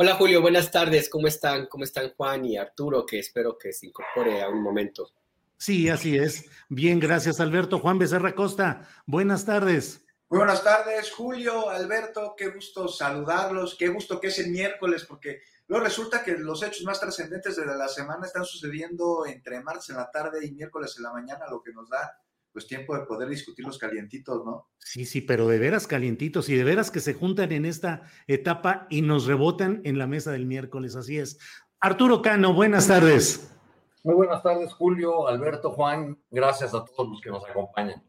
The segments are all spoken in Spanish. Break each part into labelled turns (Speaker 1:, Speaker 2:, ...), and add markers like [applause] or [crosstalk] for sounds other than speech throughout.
Speaker 1: Hola Julio, buenas tardes. ¿Cómo están? ¿Cómo están Juan y Arturo? Que espero que se incorpore a un momento.
Speaker 2: Sí, así es. Bien, gracias Alberto. Juan Becerra Costa, buenas tardes.
Speaker 3: Muy buenas tardes, Julio, Alberto, qué gusto saludarlos, qué gusto que es el miércoles, porque luego resulta que los hechos más trascendentes de la semana están sucediendo entre martes en la tarde y miércoles en la mañana, lo que nos da pues tiempo de poder discutir los calientitos, ¿no?
Speaker 2: Sí, sí, pero de veras calientitos y de veras que se juntan en esta etapa y nos rebotan en la mesa del miércoles, así es. Arturo Cano, buenas tardes.
Speaker 4: Muy buenas tardes, Julio, Alberto, Juan. Gracias a todos los que nos acompañan.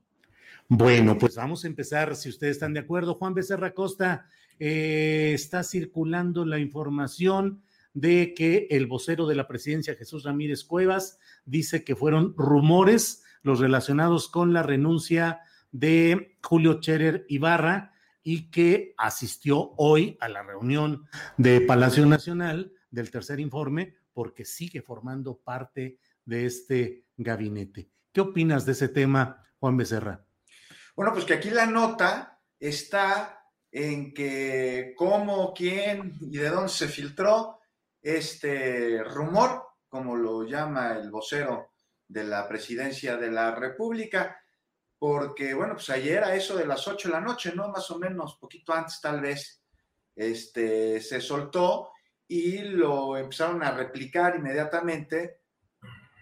Speaker 2: Bueno, pues vamos a empezar, si ustedes están de acuerdo. Juan Becerra Costa, eh, está circulando la información de que el vocero de la presidencia, Jesús Ramírez Cuevas, dice que fueron rumores los relacionados con la renuncia de Julio Cherer Ibarra y que asistió hoy a la reunión de Palacio Nacional del tercer informe porque sigue formando parte de este gabinete. ¿Qué opinas de ese tema, Juan Becerra?
Speaker 3: Bueno, pues que aquí la nota está en que cómo, quién y de dónde se filtró este rumor, como lo llama el vocero de la presidencia de la República, porque, bueno, pues ayer a eso de las 8 de la noche, ¿no? Más o menos, poquito antes tal vez, este, se soltó y lo empezaron a replicar inmediatamente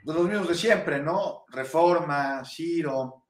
Speaker 3: los mismos de siempre, ¿no? Reforma, Ciro,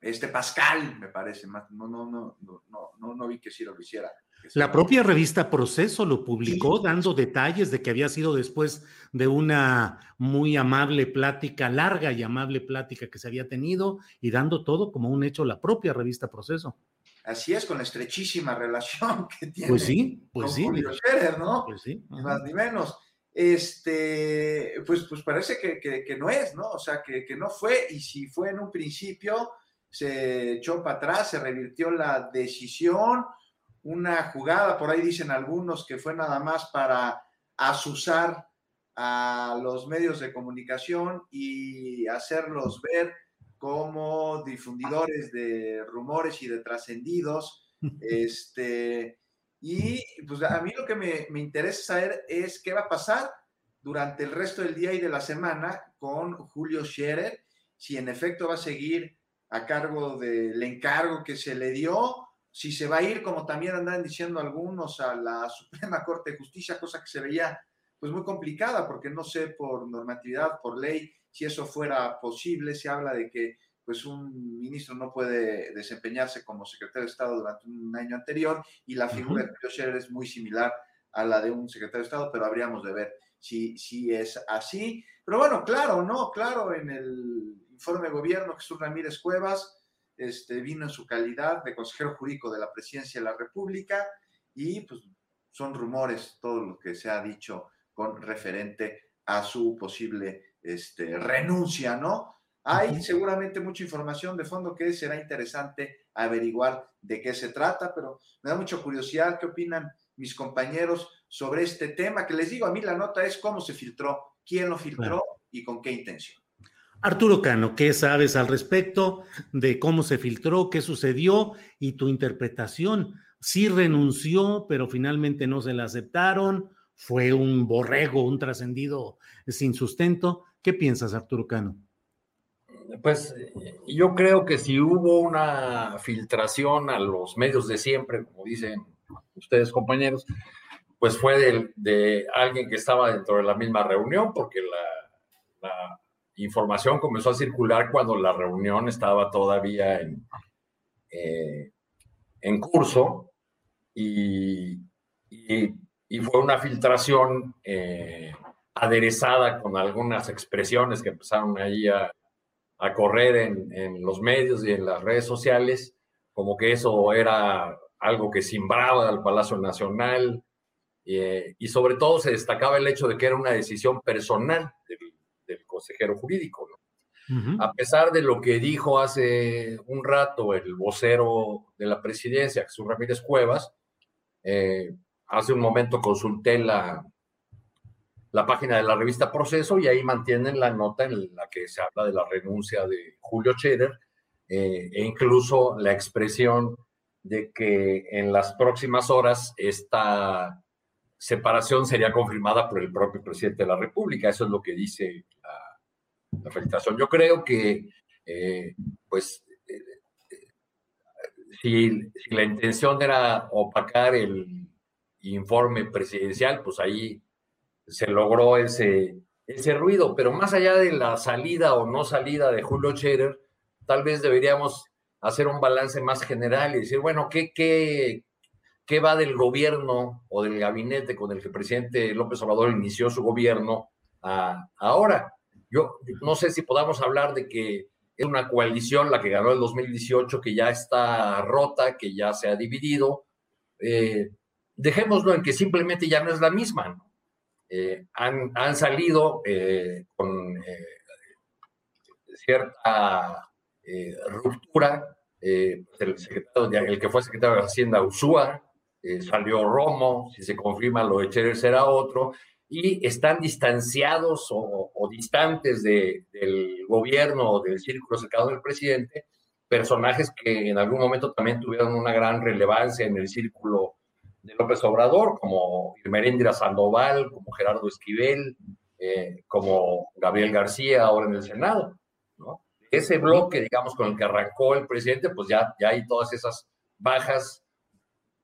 Speaker 3: este Pascal, me parece, no, no, no, no, no, no vi que Ciro lo hiciera.
Speaker 2: La propia revista Proceso lo publicó dando detalles de que había sido después de una muy amable plática, larga y amable plática que se había tenido y dando todo como un hecho la propia revista Proceso.
Speaker 3: Así es, con la estrechísima relación [laughs] que tiene
Speaker 2: pues sí, pues
Speaker 3: con
Speaker 2: sí.
Speaker 3: Julio Scherer, ¿no?
Speaker 2: Pues sí.
Speaker 3: Ni más ni menos. Este, pues, pues parece que, que, que no es, ¿no? O sea, que, que no fue, y si fue en un principio, se echó para atrás, se revirtió la decisión, una jugada, por ahí dicen algunos que fue nada más para asusar a los medios de comunicación y hacerlos ver como difundidores de rumores y de trascendidos. [laughs] Este, y pues a mí lo que me, me, interesa saber es qué va a pasar durante el resto del día y de la semana con Julio Scherer, si en efecto va a seguir a cargo del encargo que se le dio, si se va a ir, como también andan diciendo algunos, a la [laughs] Suprema Corte de Justicia, cosa que se veía pues muy complicada, porque no sé por normatividad, por ley, si eso fuera posible, se habla de que pues un ministro no puede desempeñarse como secretario de Estado durante un año anterior y la figura uh -huh. de Julio Scherer es muy similar a la de un secretario de Estado, pero habríamos de ver si, si es así. Pero bueno, claro, ¿no? Claro, en el informe de gobierno, Jesús Ramírez Cuevas este, vino en su calidad de consejero jurídico de la presidencia de la República y pues son rumores todo lo que se ha dicho con referente a su posible este, renuncia, ¿no? Hay seguramente mucha información de fondo que será interesante averiguar de qué se trata, pero me da mucha curiosidad qué opinan mis compañeros sobre este tema, que les digo, a mí la nota es cómo se filtró, quién lo filtró, y con qué intención.
Speaker 2: Arturo Cano, ¿qué sabes al respecto de cómo se filtró, qué sucedió y tu interpretación? Sí renunció, pero finalmente no se la aceptaron, fue un borrego, un trascendido sin sustento. ¿Qué piensas, Arturo Cano?
Speaker 4: Pues yo creo que si hubo una filtración a los medios de siempre, como dicen ustedes compañeros, pues fue de, de alguien que estaba dentro de la misma reunión, porque la, información comenzó a circular cuando la reunión estaba todavía en, eh, en curso y, y, y, fue una filtración eh, aderezada con algunas expresiones que empezaron ahí a, a correr en, en, los medios y en las redes sociales, como que eso era algo que simbraba al Palacio Nacional, eh, y sobre todo se destacaba el hecho de que era una decisión personal del, consejero jurídico. ¿no? Uh -huh. A pesar de lo que dijo hace un rato el vocero de la presidencia, Jesús Ramírez Cuevas, eh, hace un momento consulté la, la página de la revista Proceso y ahí mantienen la nota en la que se habla de la renuncia de Julio Scherer eh, e incluso la expresión de que en las próximas horas esta separación sería confirmada por el propio presidente de la República. Eso es lo que dice la, felicitación. Yo creo que, eh, pues, eh, si, si, la intención era opacar el informe presidencial, pues ahí se logró ese, ese ruido. Pero más allá de la salida o no salida de Julio Scherer, tal vez deberíamos hacer un balance más general y decir, bueno, ¿qué, qué, qué va del gobierno o del gabinete con el que el presidente López Obrador inició su gobierno a, ahora? Yo no sé si podamos hablar de que es una coalición la que ganó el 2018, que ya está rota, que ya se ha dividido. Eh, dejémoslo en que simplemente ya no es la misma. Eh, han, han, salido eh, con cierta ruptura el, secretario, que fue secretario de Hacienda, Usúa, salió Romo, si se confirma lo de Cherer será otro, y están distanciados o, distantes de, del gobierno o del círculo cercano del presidente, personajes que en algún momento también tuvieron una gran relevancia en el círculo de López Obrador, como Irmerendra Sandoval, como Gerardo Esquivel, eh, como Gabriel García ahora en el Senado. Ese bloque, digamos, con el que arrancó el presidente, pues ya, ya hay todas esas bajas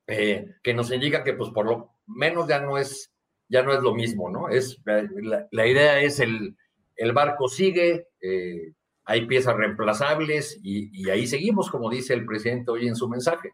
Speaker 4: eh, que nos indica que pues por lo menos ya no es, ya no es lo mismo, ¿no? Es, la, la idea es el, el barco sigue, eh, hay piezas reemplazables y, ahí seguimos, como dice el presidente hoy en su mensaje.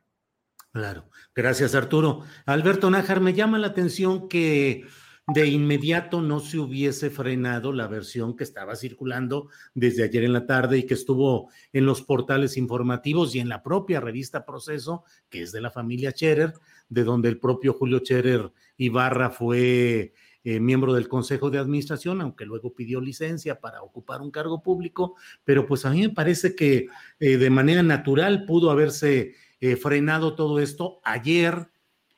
Speaker 2: Claro, gracias Arturo. Alberto Nájar, me llama la atención que de inmediato no se hubiese frenado la versión que estaba circulando desde ayer en la tarde y que estuvo en los portales informativos y en la propia revista Proceso, que es de la familia Scherer, de donde el propio Julio Scherer Ibarra fue eh, miembro del Consejo de Administración, aunque luego pidió licencia para ocupar un cargo público, pero pues a mí me parece que eh, de manera natural pudo haberse eh, frenado todo esto ayer,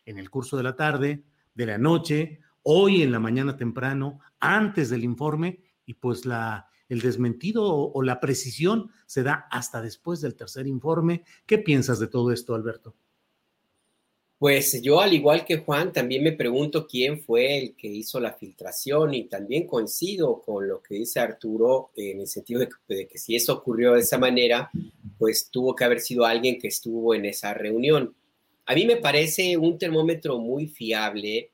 Speaker 2: en el curso de la tarde, de la noche, hoy en la mañana temprano, antes del informe, y pues la, el desmentido o, la precisión se da hasta después del tercer informe. ¿Qué piensas de todo esto, Alberto?
Speaker 1: Pues yo, al igual que Juan, también me pregunto quién fue el que hizo la filtración y también coincido con lo que dice Arturo en el sentido de que, de que si eso ocurrió de esa manera, pues tuvo que haber sido alguien que estuvo en esa reunión. A mí me parece un termómetro muy fiable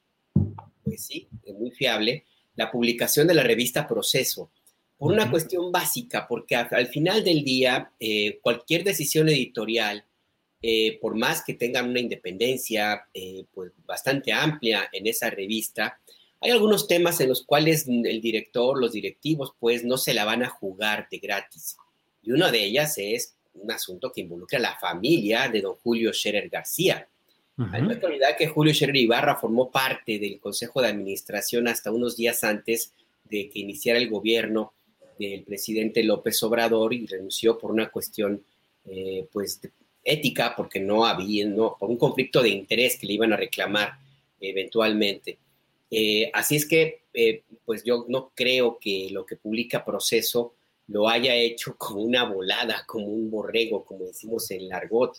Speaker 1: pues sí, muy fiable, la publicación de la revista Proceso, por una cuestión básica, porque al final del día, eh, cualquier decisión editorial, eh, por más que tengan una independencia eh, pues bastante amplia en esa revista, hay algunos temas en los cuales el director, los directivos, pues no se la van a jugar de gratis. Y una de ellas es un asunto que involucra a la familia de don Julio Scherer García. Uh -huh. Hay que olvidar que Julio Scherer Ibarra formó parte del Consejo de Administración hasta unos días antes de que iniciara el gobierno del presidente López Obrador y renunció por una cuestión eh, pues ética, porque no había, no, por un conflicto de interés que le iban a reclamar eventualmente. Eh, así es que, eh, pues yo no creo que lo que publica Proceso lo haya hecho [laughs] como una volada, como un borrego, como decimos en Largot.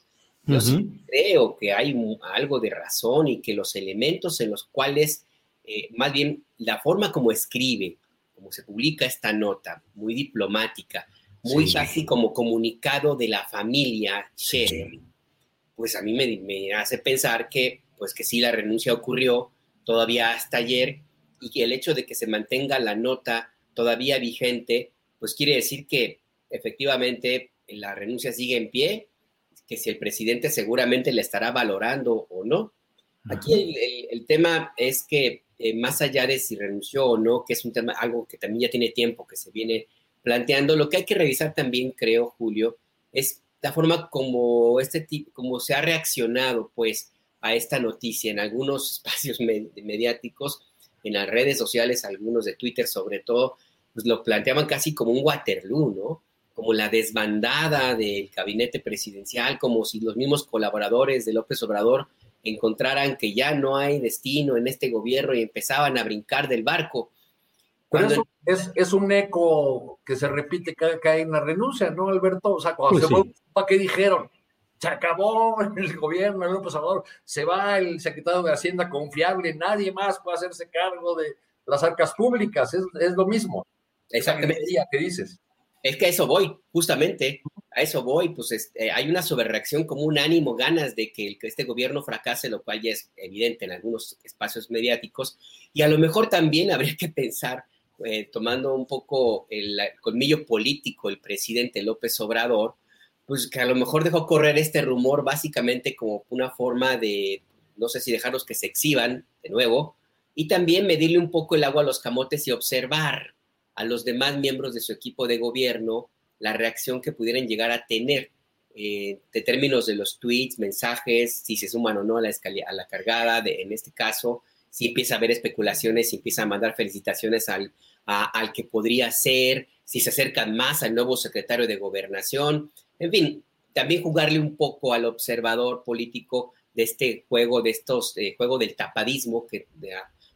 Speaker 1: Yo sí creo que hay algo de razón y que los elementos en los cuales, eh, más bien la forma como escribe, como se publica esta nota, muy diplomática, muy así como comunicado de la familia Scherer, pues a mí me, me, hace pensar que, pues que sí, la renuncia ocurrió todavía hasta ayer y que el hecho de que se mantenga la nota todavía vigente, pues quiere decir que efectivamente la renuncia sigue en pie que si el presidente seguramente le estará valorando o no. Aquí el, tema es que eh, más allá de si renunció o no, que es un tema, algo que también ya tiene tiempo que se viene planteando, lo que hay que revisar también, creo, Julio, es la forma como este tipo, como se ha reaccionado, pues, a esta noticia en algunos [laughs] espacios mediáticos, en las redes sociales, algunos de Twitter sobre todo, pues lo planteaban casi como un Waterloo, ¿no? como la desbandada del gabinete presidencial, como si los mismos colaboradores de López Obrador encontraran que ya no hay destino en este gobierno y empezaban a brincar del barco.
Speaker 4: Cuando... es, es, un eco que se repite cada que hay una renuncia, ¿no, Alberto? O sea, cuando pues se va, ¿qué dijeron? Se acabó [laughs] el gobierno de López Obrador, se va el secretario de Hacienda confiable, nadie más puede hacerse cargo de las arcas públicas, es, es lo mismo.
Speaker 1: Exactamente.
Speaker 4: ¿Qué dices?
Speaker 1: Es que a eso voy, justamente, a eso voy, pues este, hay una sobrereacción como un ánimo, ganas de que, este gobierno fracase, lo cual ya es evidente en algunos espacios mediáticos, y a lo mejor también [laughs] habría que pensar, eh, tomando un poco el, colmillo político, el presidente López Obrador, pues que a lo mejor dejó correr este rumor básicamente como una forma de, no sé si dejarlos que se exhiban de nuevo, y también medirle un poco el agua a los camotes y observar a los demás miembros de su equipo de gobierno la reacción que pudieran llegar a tener eh, de términos de los tweets, mensajes, si se suman o no a la, a la cargada, de, en este caso, si empieza a haber especulaciones, si empieza a mandar felicitaciones al, al que podría ser, si se acercan más al nuevo secretario de gobernación, en fin, también jugarle un poco al observador político de este juego, de estos, eh, del tapadismo, que,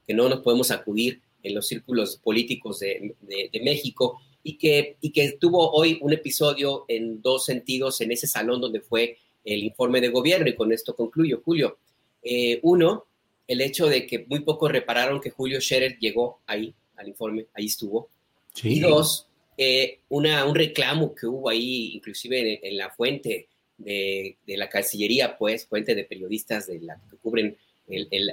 Speaker 1: no nos podemos acudir en los círculos políticos de, México y que, y que tuvo hoy un episodio en dos sentidos en ese salón donde fue el informe de gobierno y con esto concluyo, Julio. Eh, uno, el hecho de que muy pocos repararon que Julio Scherer llegó ahí al informe, ahí estuvo. Y dos, eh, una, un reclamo que hubo ahí, inclusive en, la fuente de, de, la Cancillería, pues, fuente de periodistas de la, que cubren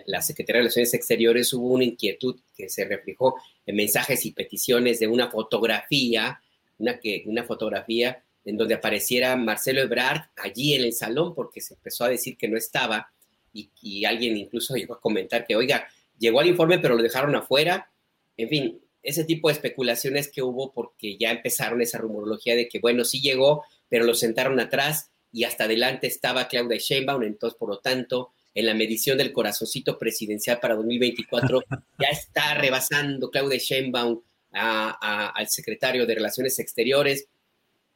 Speaker 1: la Secretaría de Relaciones Exteriores hubo una inquietud que se reflejó en mensajes y peticiones de una fotografía, una, que, una fotografía en donde apareciera Marcelo Ebrard allí en el salón porque se empezó a decir que no estaba y, alguien incluso llegó a comentar que, oiga, llegó al informe pero lo dejaron afuera. En fin, ese tipo de especulaciones que hubo porque ya empezaron esa rumorología de que, bueno, sí llegó, pero lo sentaron atrás y hasta adelante estaba Claudia Sheinbaum, entonces, por lo tanto, en la medición del corazoncito presidencial para 2024, [laughs] ya está rebasando Claudia Sheinbaum al secretario de Relaciones Exteriores.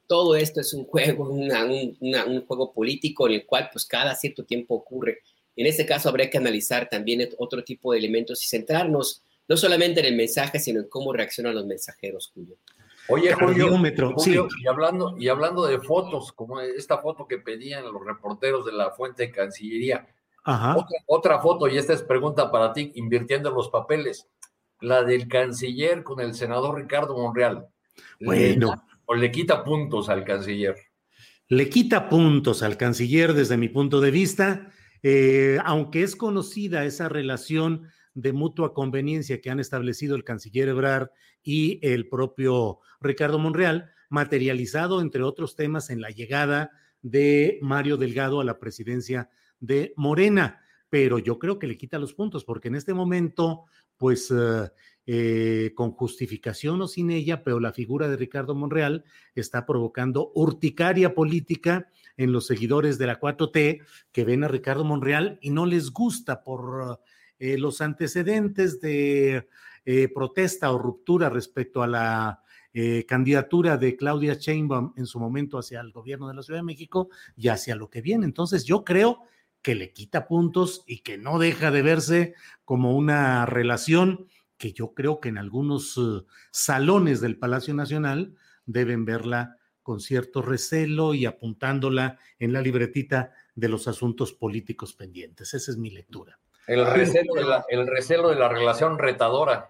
Speaker 1: Todo esto es un juego, un juego político en el cual pues cada cierto tiempo ocurre. En este caso habría que analizar también otro tipo de elementos y centrarnos no solamente en el mensaje, sino en cómo reaccionan los mensajeros, Julio.
Speaker 4: Oye, Julio, y, hablando, y hablando de fotos, como esta foto que pedían los reporteros de la fuente de Cancillería, otra, foto, y esta es pregunta para ti, invirtiendo los papeles. La del canciller con el senador Ricardo Monreal.
Speaker 2: Bueno.
Speaker 4: ¿O le quita puntos al canciller?
Speaker 2: Le quita puntos al canciller desde mi punto de vista, eh, aunque es conocida esa relación de mutua conveniencia que han establecido el canciller Ebrard y el propio Ricardo Monreal, materializado, entre otros temas, en la llegada de Mario Delgado a la presidencia de Morena, pero yo creo que le quita los puntos, porque en este momento, pues eh, eh, con justificación o sin ella, pero la figura de Ricardo Monreal está provocando urticaria política en los seguidores de la 4T que ven a Ricardo Monreal y no les gusta por eh, los antecedentes de protesta o ruptura respecto a la candidatura de Claudia Sheinbaum en su momento hacia el gobierno de la Ciudad de México y hacia lo que viene. Entonces yo creo que le quita puntos y que no deja de verse como una relación que yo creo que en algunos salones del Palacio Nacional deben verla con cierto recelo y apuntándola en la libretita de los asuntos políticos pendientes. Esa es mi lectura.
Speaker 4: El recelo, de la, el recelo de la relación retadora.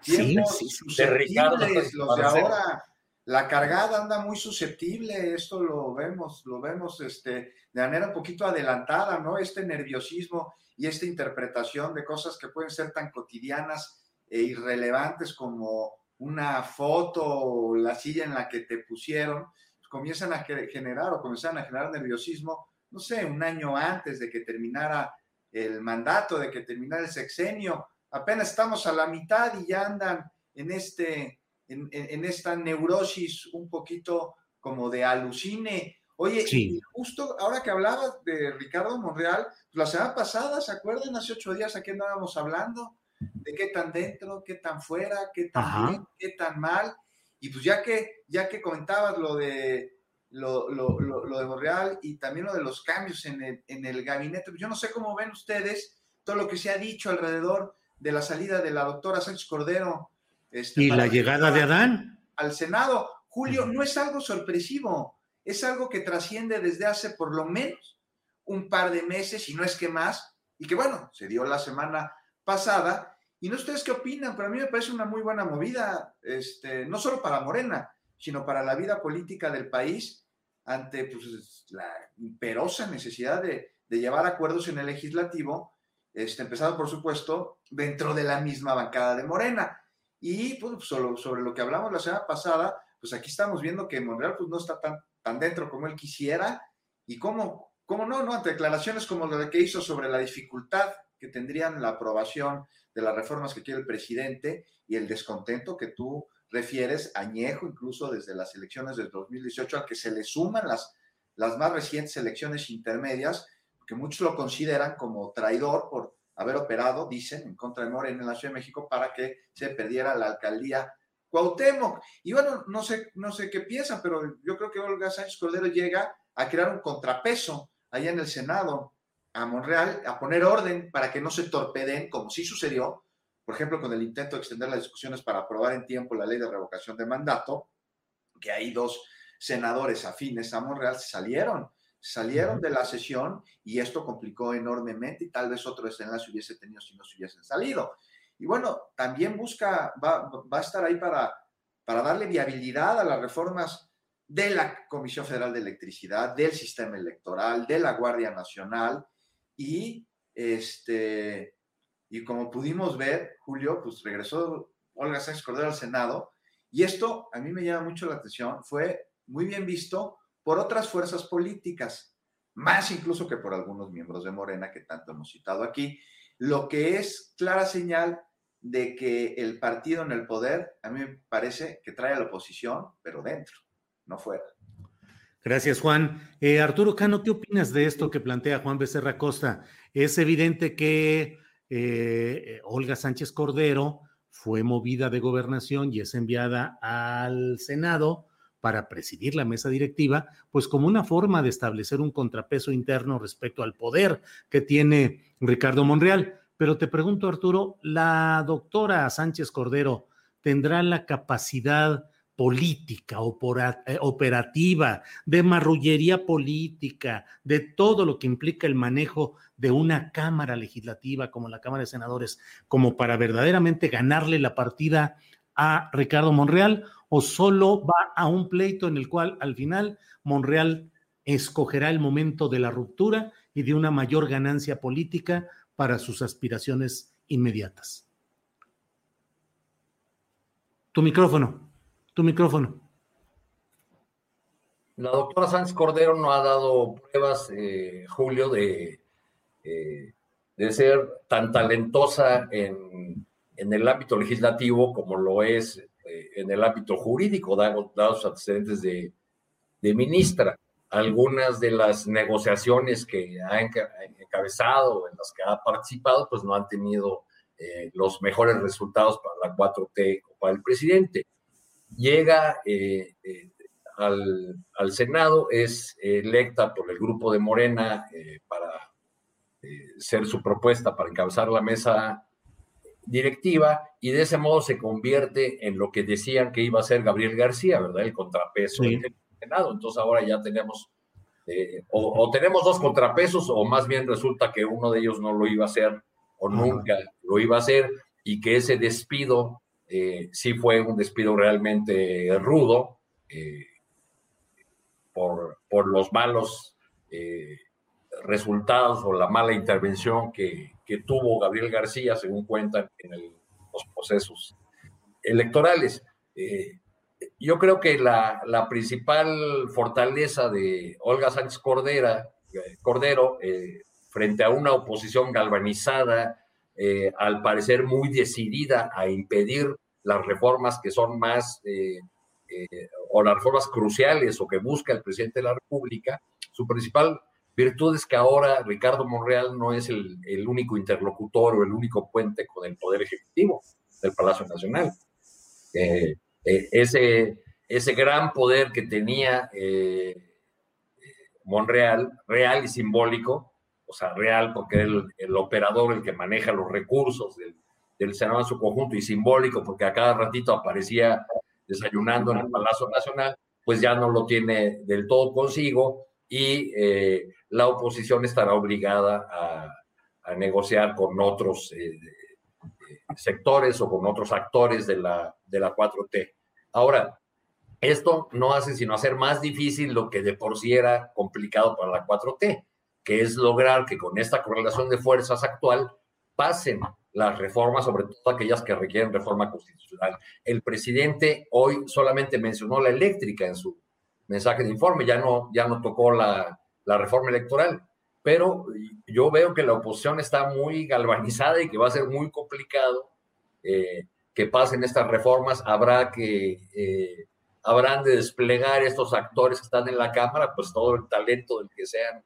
Speaker 3: Sí, sí, de Ricardo. Los de ahora, la cargada anda muy susceptible, esto lo vemos, lo vemos este, de manera un poquito adelantada, ¿no? Este nerviosismo y esta interpretación de cosas que pueden ser tan cotidianas e irrelevantes como una foto o la silla en la que te pusieron, pues comienzan a generar o comienzan a generar nerviosismo, no sé, un año antes de que terminara el mandato, de que terminara el sexenio. Apenas estamos a la mitad y ya andan en, este, en, esta neurosis un poquito como de alucine. Oye, justo ahora que hablabas de Ricardo Monreal, pues la semana pasada, ¿se acuerdan? Hace ocho días aquí andábamos hablando de qué tan dentro, qué tan fuera, qué tan bien, qué tan mal. Y pues ya que, ya que comentabas lo de, lo, lo, lo, de Monreal y también lo de los cambios en el, en el gabinete, yo no sé cómo ven ustedes todo lo que se ha dicho alrededor de la salida de la doctora Sánchez Cordero.
Speaker 2: Este, y la llegada de Adán.
Speaker 3: Al Senado. Julio, no es algo sorpresivo, es algo que trasciende desde hace por lo menos un par de meses, y no es que más, y que bueno, se dio la semana pasada. Y no ustedes qué opinan, pero a mí me parece una muy buena movida, este, no solo para Morena, sino para la vida política del país ante pues, la imperosa necesidad de, de, llevar acuerdos en el legislativo, este, empezado por supuesto dentro de la misma bancada de Morena. Y pues, solo, sobre lo que hablamos la semana pasada, pues aquí estamos viendo que Monreal pues, no está tan, tan dentro como él quisiera y cómo, cómo no, ¿no? Ante declaraciones como lo que hizo sobre la dificultad que tendrían la aprobación de las reformas que quiere el presidente y el descontento que tú refieres, añejo incluso desde las elecciones del 2018, al que se le suman las, las más recientes elecciones intermedias, que muchos lo consideran como traidor por haber operado, dicen, en contra de Morena en la Ciudad de México para que se perdiera la alcaldía Cuauhtémoc. Y bueno, no sé, no sé qué piensan, pero yo creo que Olga Sánchez Cordero llega a crear un contrapeso allá en el Senado a Monreal a poner orden para que no se torpeden, como sí sucedió, por ejemplo, con el intento de extender las discusiones para aprobar en tiempo la ley de revocación de mandato, que hay dos senadores afines a Monreal salieron, salieron de la sesión y esto complicó enormemente y tal vez otro desenlace hubiese tenido si no se hubiesen salido. Y bueno, también busca, va, va a estar ahí para, para darle viabilidad a las reformas de la Comisión Federal de Electricidad, del sistema electoral, de la Guardia Nacional, y este y como pudimos ver, Julio, pues regresó Olga Sánchez Cordero al Senado y esto a mí me llama mucho la atención, fue muy bien visto por otras fuerzas políticas, más incluso que por algunos miembros de Morena que tanto hemos citado aquí, lo que es clara señal de que el partido en el poder, a mí me parece que trae a la oposición, pero dentro, no fuera.
Speaker 2: Gracias, Juan. Eh, Arturo Cano, ¿qué opinas de esto que plantea Juan Becerra Costa? Es evidente que eh, Olga Sánchez Cordero fue movida de gobernación y es enviada al Senado para presidir la mesa directiva, pues como una forma de establecer un contrapeso interno respecto al poder que tiene Ricardo Monreal. Pero te pregunto, Arturo, ¿la doctora Sánchez Cordero tendrá la capacidad política, eh, operativa, de marrullería política, de todo lo que implica el manejo de una Cámara Legislativa como la Cámara de Senadores, como para verdaderamente ganarle la partida a Ricardo Monreal, o solo va a un pleito en el cual al final Monreal escogerá el momento de la ruptura y de una mayor ganancia política para sus aspiraciones inmediatas. Tu micrófono. Tu micrófono.
Speaker 4: La doctora Sánchez Cordero no ha dado pruebas, eh, Julio, de, eh, de ser tan talentosa en, el ámbito legislativo como lo es eh, en el ámbito jurídico, dados sus antecedentes de, de, ministra. Algunas de las negociaciones que ha encabezado, en las que ha participado, pues no han tenido los mejores resultados para la 4T o para el presidente llega eh, eh, al, Senado, es electa por el grupo de Morena eh, para ser su propuesta para encabezar la mesa directiva y de ese modo se convierte en lo que decían que iba a ser Gabriel García, ¿verdad? El contrapeso del Senado. Entonces ahora ya tenemos, eh, o, tenemos dos contrapesos o más bien resulta que uno de ellos no lo iba a hacer o nunca lo iba a hacer y que ese despido eh, sí fue un despido realmente rudo eh, por, por, los malos resultados o la mala intervención que, que tuvo Gabriel García, según cuentan en los procesos electorales. Eh, yo creo que la, la, principal fortaleza de Olga Sánchez Cordera, eh, Cordero eh, frente a una oposición galvanizada, al parecer muy decidida a impedir las reformas que son más, o las reformas cruciales o que busca el presidente de la República, su principal Virtud es que ahora Ricardo Monreal no es el, único interlocutor o el único puente con el Poder Ejecutivo del Palacio Nacional. Eh, eh, ese, ese gran poder que tenía eh, Monreal, real y simbólico, o sea, real porque es el, operador, el que maneja los recursos del, del Senado en su conjunto, y simbólico porque a cada ratito aparecía desayunando en el Palacio Nacional, pues ya no lo tiene del todo consigo y eh, la oposición estará obligada a, negociar con otros eh, eh, sectores o con otros actores de la, de la 4T. Ahora, esto no hace sino hacer más difícil lo que de por sí era complicado para la 4T, que es lograr que con esta correlación de fuerzas actual pasen las reformas, sobre todo aquellas que requieren reforma constitucional. El presidente hoy solamente mencionó la eléctrica en su mensaje de informe, ya no, ya no tocó la, la reforma electoral, pero yo veo que la oposición está muy galvanizada y que va a ser muy complicado eh, que pasen estas reformas. Habrá que, eh, habrán de desplegar estos actores que están en la Cámara, pues todo el talento del que sean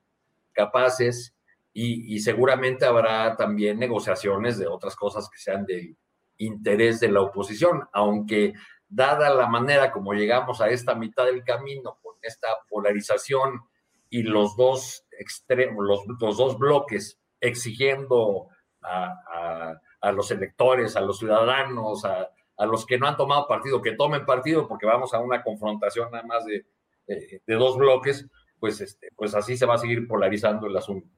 Speaker 4: capaces y, seguramente habrá también negociaciones de otras cosas que sean de interés de la oposición, aunque dada la manera como llegamos a esta mitad del camino con esta polarización y los dos extremos, los, dos bloques exigiendo a, los electores, a los ciudadanos, a, los que no han tomado partido, que tomen partido, porque vamos a una confrontación nada más de, dos bloques, pues, este, pues así se va a seguir polarizando el asunto.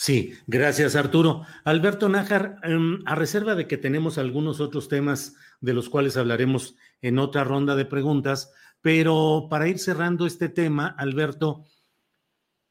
Speaker 2: Sí, gracias Arturo. Alberto Nájar, em, a reserva de que tenemos algunos otros temas de los cuales hablaremos en otra ronda de preguntas, pero para ir cerrando este tema, Alberto,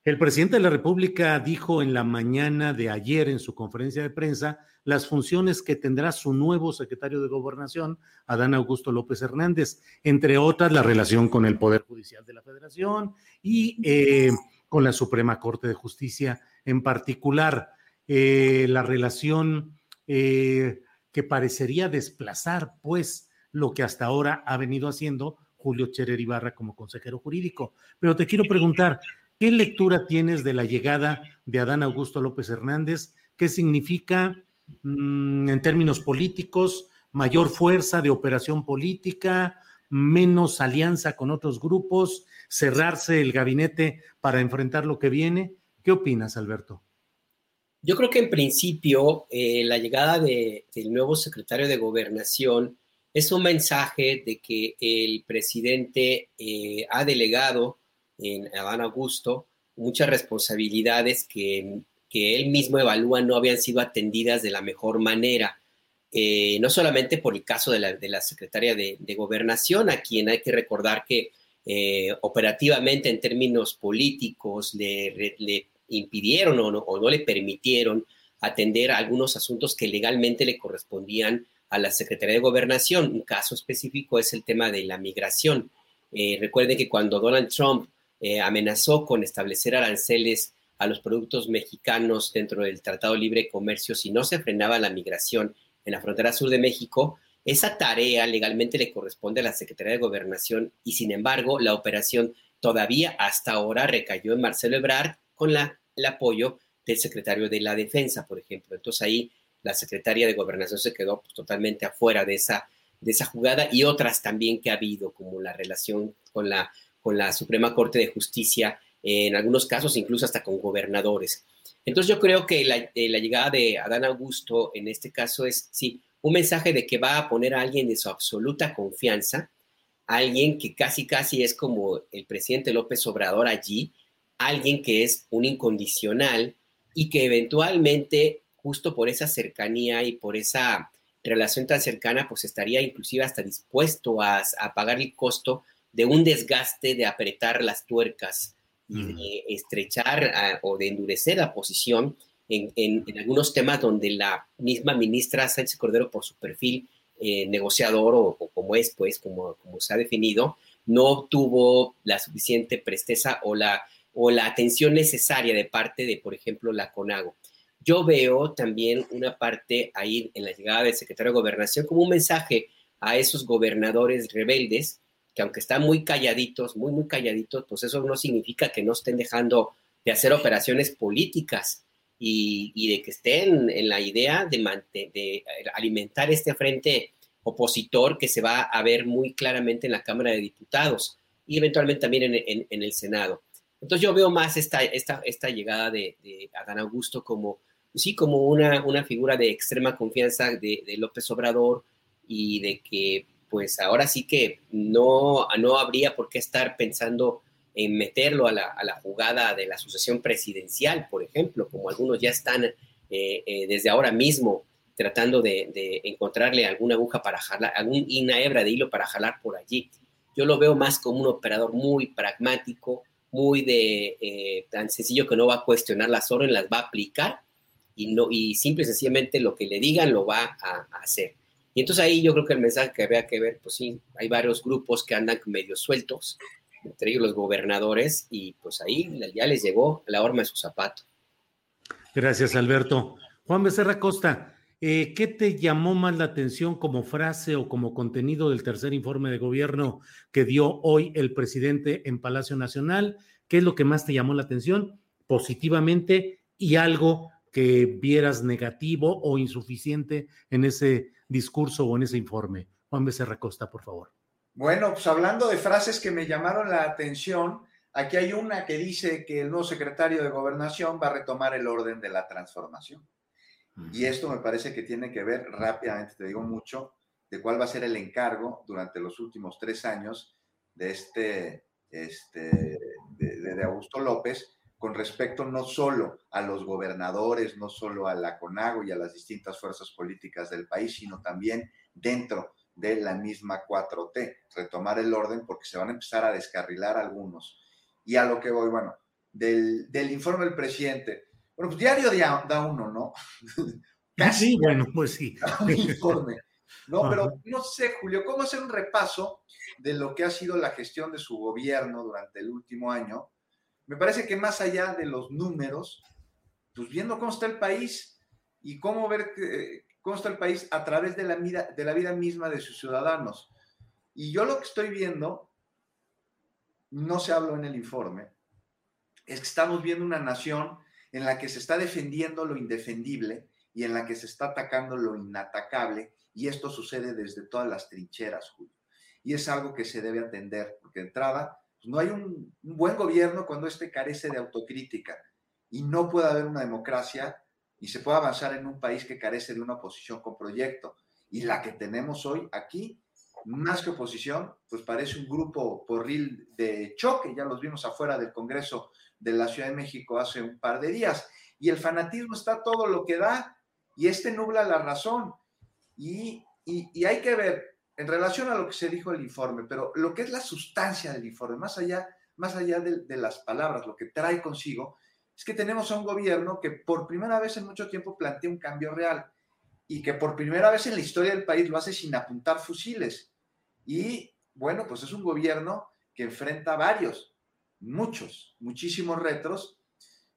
Speaker 2: el presidente de la República dijo en la mañana de ayer en su conferencia de prensa las funciones que tendrá su nuevo secretario de Gobernación, Adán Augusto López Hernández, entre otras la relación con el Poder Judicial de la Federación y eh, con la Suprema Corte de Justicia en particular, eh, la relación eh, que parecería desplazar, pues, lo que hasta ahora ha venido haciendo Julio Cherer Ibarra como consejero jurídico. Pero te quiero preguntar, ¿qué lectura tienes de la llegada de Adán Augusto López Hernández? ¿Qué significa mm, en términos políticos? ¿Mayor fuerza de operación política? ¿Menos alianza con otros grupos? ¿Cerrarse el gabinete para enfrentar lo que viene? ¿Qué opinas, Alberto?
Speaker 1: Yo creo que en principio eh, la llegada del nuevo secretario de gobernación es un mensaje de que el presidente eh, ha delegado en Adán Augusto muchas responsabilidades que, que, él mismo evalúa no habían sido atendidas de la mejor manera. Eh, no solamente por el caso de la, de la secretaria de, gobernación, a quien hay que recordar que operativamente en términos políticos le, le impidieron o no, le permitieron atender algunos asuntos que legalmente le correspondían a la Secretaría de Gobernación. Un caso específico es el tema de la migración. Eh, recuerden que cuando Donald Trump eh, amenazó con establecer aranceles a los productos mexicanos dentro del Tratado de Libre Comercio si no se frenaba la migración en la frontera sur de México, esa tarea legalmente le corresponde a la Secretaría de Gobernación y sin embargo la operación todavía hasta ahora recayó en Marcelo Ebrard con la, el apoyo del secretario de la Defensa, por ejemplo. Entonces ahí la secretaria de Gobernación se quedó pues, totalmente afuera de esa, de esa jugada y otras también que ha habido, como la relación con la, con la Suprema Corte de Justicia, en algunos casos incluso hasta con gobernadores. Entonces yo creo que la, eh, la, llegada de Adán Augusto en este caso es, sí, un mensaje de que va a poner a alguien de su absoluta confianza, alguien que casi casi es como el presidente López Obrador allí, alguien que es un incondicional y que eventualmente, justo por esa cercanía y por esa relación tan cercana, pues estaría inclusive hasta dispuesto a, pagar el costo de un desgaste, de apretar las tuercas y de estrechar o de endurecer la posición en, algunos temas donde la misma ministra Sánchez Cordero, por su perfil eh, negociador o, como es, pues, como, como se ha definido, no tuvo la suficiente presteza o la, o la atención necesaria de parte de, por ejemplo, la CONAGO. Yo veo también una parte ahí en la llegada del secretario de Gobernación como un mensaje a esos gobernadores rebeldes que aunque están muy calladitos, muy, muy calladitos, pues eso no significa que no estén dejando de hacer operaciones políticas y, de que estén en la idea de, de alimentar este frente opositor que se va a ver muy claramente en la Cámara de Diputados y eventualmente también en, el Senado. Entonces yo veo más esta, llegada de, Adán Augusto como, sí, como una, figura de extrema confianza de, de, López Obrador y de que pues ahora sí que no, no habría por qué estar pensando en meterlo a la, a la, jugada de la sucesión presidencial, por ejemplo, como algunos ya están eh, eh, desde ahora mismo tratando de, encontrarle alguna aguja para jalar, alguna hebra de hilo para jalar por allí. Yo lo veo más como un operador muy pragmático, muy de eh, tan sencillo que no va a cuestionar las órdenes, las va a aplicar y, no, y simple y sencillamente lo que le digan lo va a, a hacer. Y entonces ahí yo creo que el mensaje que había que ver, pues sí, hay varios grupos que andan medio sueltos, entre ellos los gobernadores, y pues ahí ya les llegó la horma de su zapato.
Speaker 2: Gracias, Alberto. Juan Becerra Costa, eh, ¿qué te llamó más la atención como frase o como contenido del tercer informe de gobierno que dio hoy el presidente en Palacio Nacional? ¿Qué es lo que más te llamó la atención positivamente y algo que vieras negativo o insuficiente en ese discurso o en ese informe? Juan Becerra Costa, por favor.
Speaker 3: Bueno, pues hablando de frases que me llamaron la atención, aquí hay una que dice que el nuevo secretario de Gobernación va a retomar el orden de la transformación. Y esto me parece que tiene que ver rápidamente, te digo mucho, de cuál va a ser el encargo durante los últimos tres años de este, este de, Augusto López con respecto no solo a los gobernadores, no solo a la CONAGO y a las distintas fuerzas políticas del país, sino también dentro de la misma 4T, retomar el orden porque se van a empezar a descarrilar algunos. Y a lo que voy, bueno, del, del informe del presidente, bueno, pues diario da uno, ¿no?
Speaker 2: Casi. [laughs] Sí, bueno, pues sí. [laughs]
Speaker 3: Un informe. No, pero no sé, Julio, ¿cómo hacer un repaso de lo que ha sido la gestión de su gobierno durante el último año? Me parece que más allá de los números, pues viendo cómo está el país y cómo ver cómo está el país a través de la, vida, de la vida misma de sus ciudadanos. Y yo lo que estoy viendo, no se habló en el informe, es que estamos viendo una nación en la que se está defendiendo lo indefendible y en la que se está atacando lo inatacable, y esto sucede desde todas las trincheras, Julio. Y es algo que se debe atender, porque de entrada, no hay un, buen gobierno cuando éste carece de autocrítica, y no puede haber una democracia y se puede avanzar en un país que carece de una oposición con proyecto. Y la que tenemos hoy aquí, más que oposición, pues parece un grupo porril de choque, ya los vimos afuera del Congreso de la Ciudad de México hace un par de días. Y el fanatismo está todo lo que da y este nubla la razón. Y, hay que ver en relación a lo que se dijo el informe, pero lo que es la sustancia del informe, más allá, más allá de, de las palabras, lo que trae consigo, es que tenemos a un gobierno que por primera vez en mucho tiempo plantea un cambio real y que por primera vez en la historia del país lo hace sin apuntar fusiles. Y bueno, pues es un gobierno que enfrenta varios, muchos, muchísimos retos,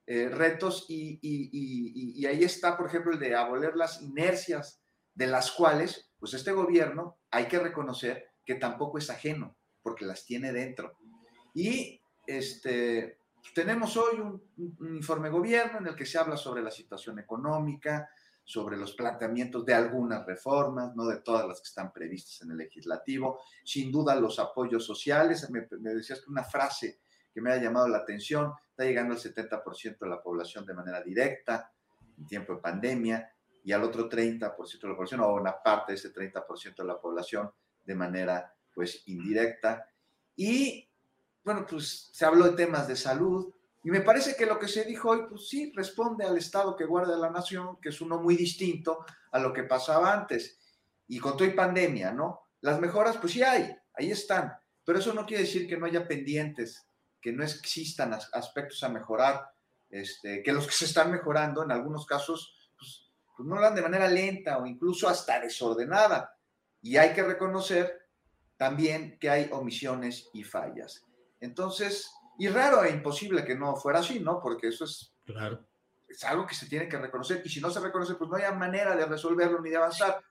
Speaker 3: eh, retos y, ahí está, por ejemplo, el de aboler las inercias de las cuales, pues este gobierno hay que reconocer que tampoco es ajeno, porque las tiene dentro. Y este, tenemos hoy un, informe gobierno en el que se habla sobre la situación económica, sobre los planteamientos de algunas reformas, no de todas las que están previstas en el legislativo, sin duda los apoyos sociales. Me, me decías que una frase que me haya llamado la atención. Está llegando al 70% de la población de manera directa en tiempo de pandemia y al otro 30% de la población o una parte de ese 30% de la población de manera pues indirecta. Y bueno, pues se habló de temas de salud y me parece que lo que se dijo hoy, pues sí, responde al estado que guarda la nación, que es uno muy distinto a lo que pasaba antes. Y con todo y pandemia, ¿no? Las mejoras, pues sí hay, ahí están, pero eso no quiere decir que no haya pendientes, que no existan aspectos a mejorar, este, que los que se están mejorando en algunos casos pues, no lo dan de manera lenta o incluso hasta desordenada. Y hay que reconocer también que hay omisiones y fallas. Entonces, y raro e imposible que no fuera así, ¿no? Porque eso es,
Speaker 2: claro.
Speaker 3: es algo que se tiene que reconocer. Y si no se reconoce, pues no hay manera de resolverlo ni de avanzar.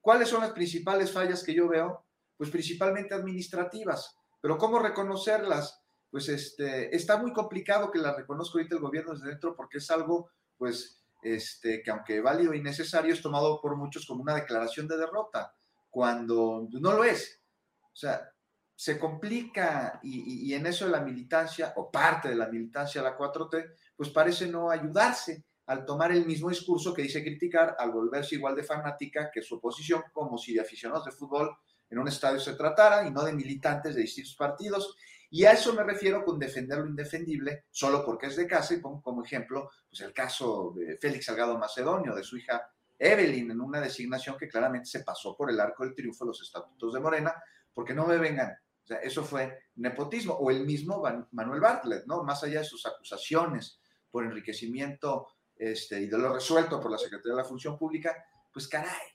Speaker 3: ¿Cuáles son las principales fallas que yo veo? Pues principalmente administrativas. Pero ¿cómo reconocerlas? Pues este, está muy complicado que las reconozca ahorita el gobierno desde dentro porque es algo, pues, este, que aunque válido y necesario, es tomado por muchos como una declaración de derrota, cuando no lo es. O sea, se complica y, y, en eso de la militancia, o parte de la militancia de la 4T, pues parece no ayudarse al tomar el mismo discurso que dice criticar, al volverse igual de fanática que su oposición, como si de aficionados de fútbol en un estadio se tratara y no de militantes de distintos partidos. Y a eso me refiero con defender lo indefendible, solo porque es de casa, y pongo como ejemplo pues el caso de Félix Salgado Macedonio, de su hija Evelyn, en una designación que claramente se pasó por el arco del triunfo de los estatutos de Morena, porque no me vengan. O sea, eso fue nepotismo, o el mismo Manuel Bartlett, ¿no? Más allá de sus acusaciones por enriquecimiento este, y de lo resuelto por la Secretaría de la Función Pública, pues caray,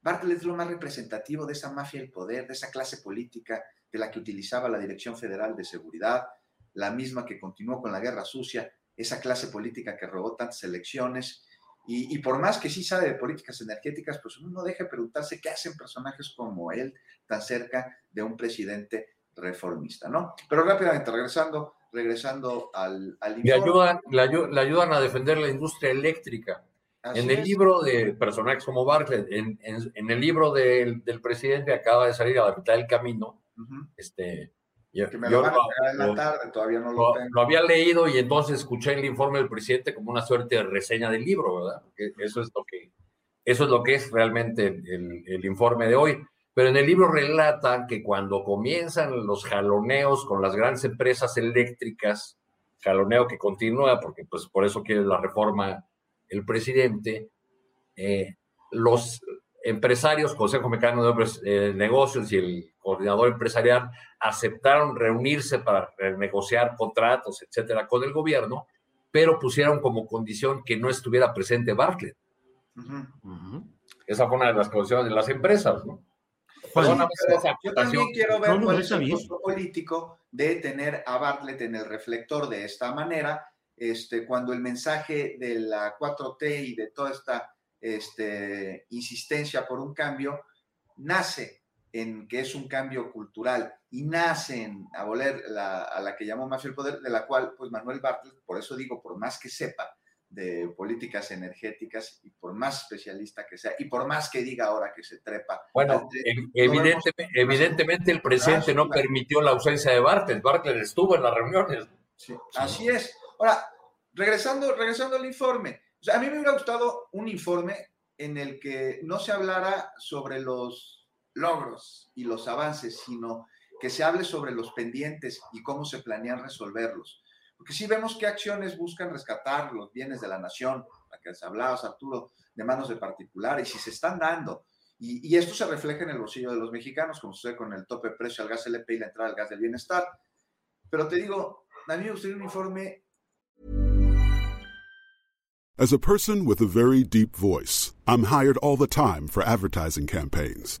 Speaker 3: Bartlett es lo más representativo de esa mafia del poder, de esa clase política de la que utilizaba la Dirección Federal de Seguridad, la misma que continuó con la guerra sucia, esa clase política que robó tantas elecciones. Y, y, por más que sí sabe de políticas energéticas, pues uno no deja de preguntarse qué hacen personajes como él tan cerca de un presidente reformista, ¿no? Pero rápidamente, regresando, regresando al, al
Speaker 4: le, ayudan, le, ayudan a defender la industria eléctrica. en el libro de personajes como Bartlett, en, en, el libro del, del, presidente acaba de salir a la mitad del camino, este,
Speaker 3: yo, que me lo, en la tarde, todavía no lo, tengo.
Speaker 4: lo, había leído y entonces escuché el informe del presidente como una suerte de reseña del libro, ¿verdad? Porque eso es lo que, eso es, lo que es realmente el, el informe de hoy. Pero en el libro relata que cuando comienzan los jaloneos con las grandes empresas eléctricas, jaloneo que continúa, porque pues por eso quiere la reforma el presidente, eh, los empresarios, Consejo Mexicano de eh, Negocios y el coordinador empresarial aceptaron reunirse para negociar contratos, etcétera, con el gobierno, pero pusieron como condición que no estuviera presente Bartlett. Esa fue una de las condiciones de las empresas, ¿no?
Speaker 3: yo también quiero ver cuál es el costo político de tener a Bartlett en el reflector de esta manera, este, cuando el mensaje de la 4T y de toda esta este, insistencia por un cambio nace en que es un cambio cultural y nace en aboler la, a la que llamó Mafia el Poder, de la cual, pues Manuel Bartlett, por eso digo, por más que sepa, de políticas energéticas y por más especialista que sea y por más que diga ahora que se trepa.
Speaker 4: Bueno, evidentemente, el presidente no permitió la ausencia de Bartlett. Bartlett estuvo en las reuniones.
Speaker 3: Así es. Ahora, regresando, regresando al informe, a mí me hubiera gustado un informe en el que no se hablara sobre los logros y los avances, sino que se hable sobre los pendientes y cómo se planean resolverlos. Porque si vemos qué acciones buscan rescatar los bienes de la nación, la que hablabas, Arturo, de manos de particulares, y se están dando. Y, y, esto se refleja en el bolsillo de los mexicanos, como sucede con el tope precio al gas LP y la entrada al gas del bienestar. Pero te digo, a mí me gustaría un informe.
Speaker 5: As a person with a very deep voice, I'm hired all the time for advertising campaigns.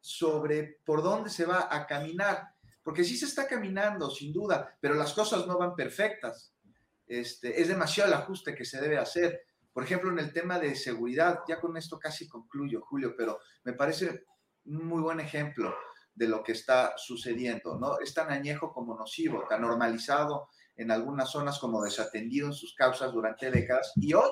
Speaker 3: sobre por dónde se va a caminar, porque sí se está caminando, sin duda, pero las cosas no van perfectas. Este, es demasiado el ajuste que se debe hacer. Por ejemplo, en el tema de seguridad, ya con esto casi concluyo, Julio, pero me parece un muy buen ejemplo de lo que está sucediendo, ¿no? Es tan añejo como nocivo, tan normalizado en algunas zonas como desatendido en sus causas durante décadas. Y hoy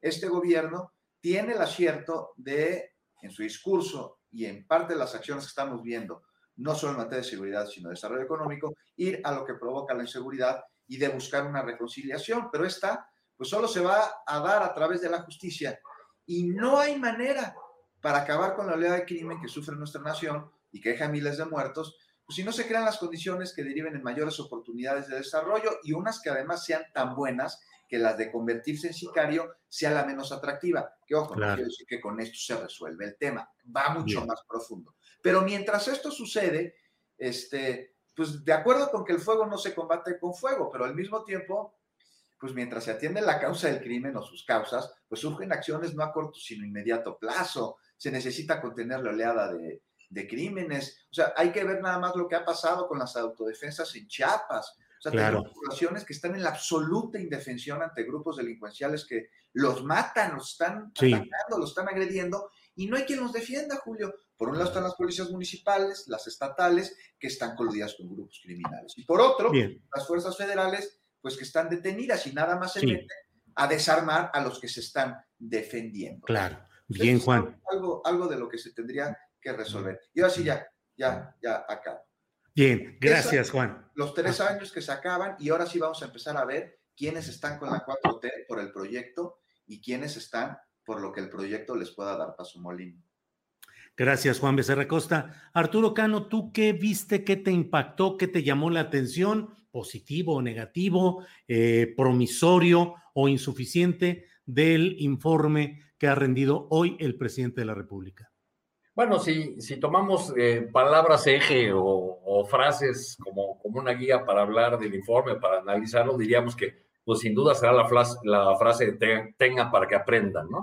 Speaker 3: este gobierno tiene el acierto de, en su discurso y en parte las acciones que estamos viendo, no solo en materia de seguridad, sino de desarrollo económico, ir a lo que provoca la inseguridad y de buscar una reconciliación. Pero esta pues solo se va a dar a través de la justicia. Y no hay manera para acabar con la oleada de crimen que sufre nuestra nación y que deja miles de muertos, pues si no se crean las condiciones que deriven en mayores oportunidades de desarrollo y unas que además sean tan buenas que las de convertirse en sicario sea la menos atractiva. Que ojo, no quiero decir que con esto se resuelve el tema, va mucho más profundo. Pero mientras esto sucede, este, pues de acuerdo con que el fuego no se combate con fuego, pero al mismo tiempo pues mientras se atiende la causa del crimen o sus causas, pues surgen acciones no a corto sino inmediato plazo. Se necesita contener la oleada de, de crímenes. O sea, hay que ver nada más lo que ha pasado con las autodefensas en Chiapas. O sea, tenemos poblaciones que están en la absoluta indefensión ante grupos delincuenciales que los matan, los están atacando, los están agrediendo, y no hay quien los defienda, Julio. Por un lado están las policías municipales, las estatales, que están coludidas con grupos criminales. Y por otro, las fuerzas federales pues que están detenidas y nada más se mete a desarmar a los que se están defendiendo.
Speaker 2: Claro, bien, Juan.
Speaker 3: Algo, algo de lo que se tendría que resolver. Y ahora sí, ya, ya, ya acabo.
Speaker 2: Bien, gracias, Juan.
Speaker 3: Los tres años que se acaban y ahora sí vamos a empezar a ver quiénes están con la 4T por el proyecto y quiénes están por lo que el proyecto les pueda dar para su molino.
Speaker 2: Gracias, Juan Becerra Costa. Arturo Cano, ¿tú qué viste, qué te impactó, qué te llamó la atención? positivo o negativo, eh, promisorio o insuficiente del informe que ha rendido hoy el presidente de la República?
Speaker 4: Bueno, si, si tomamos eh, palabras eje o, frases como, como una guía para hablar del informe, para analizarlo, diríamos que pues sin duda será la, frase, la frase de tenga para que aprendan, ¿no?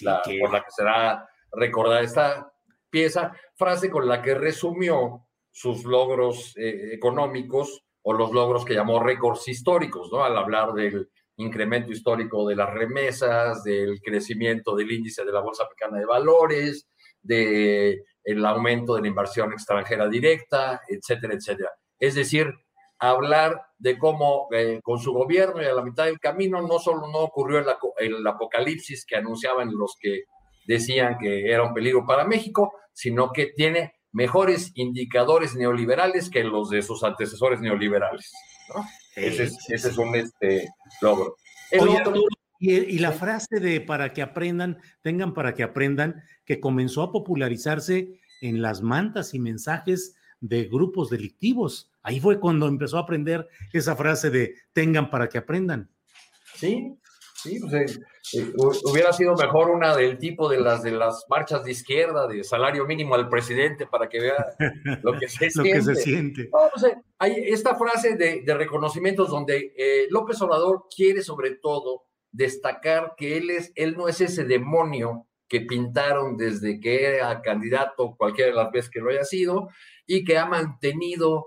Speaker 4: la, Por la que será recordada esta pieza, frase con la que resumió sus logros eh, económicos o los logros que llamó récords históricos, ¿no? Al hablar del incremento histórico de las remesas, del crecimiento del índice de la Bolsa Mexicana de Valores, del el aumento de la inversión extranjera directa, etcétera, etcétera. Es decir, hablar de cómo eh, con su gobierno y a la mitad del camino no solo no ocurrió el, el apocalipsis que anunciaban los que decían que era un peligro para México, sino que tiene mejores indicadores neoliberales que los de sus antecesores neoliberales. Ese, es, un este, logro.
Speaker 2: Y, la frase de para que aprendan, tengan para que aprendan, que comenzó a popularizarse en las mantas y mensajes de grupos delictivos. Ahí fue cuando empezó a aprender esa frase de tengan para que aprendan.
Speaker 4: Sí, Sí, pues, eh, eh, hubiera sido mejor una del tipo de las de las marchas de izquierda, de salario mínimo al presidente para que vea [laughs] lo que se
Speaker 2: siente.
Speaker 4: Pues, eh, hay esta frase de, reconocimientos donde López Obrador quiere sobre todo destacar que él, es, él no es ese demonio que pintaron desde que era candidato cualquiera de las veces que lo haya sido y que ha mantenido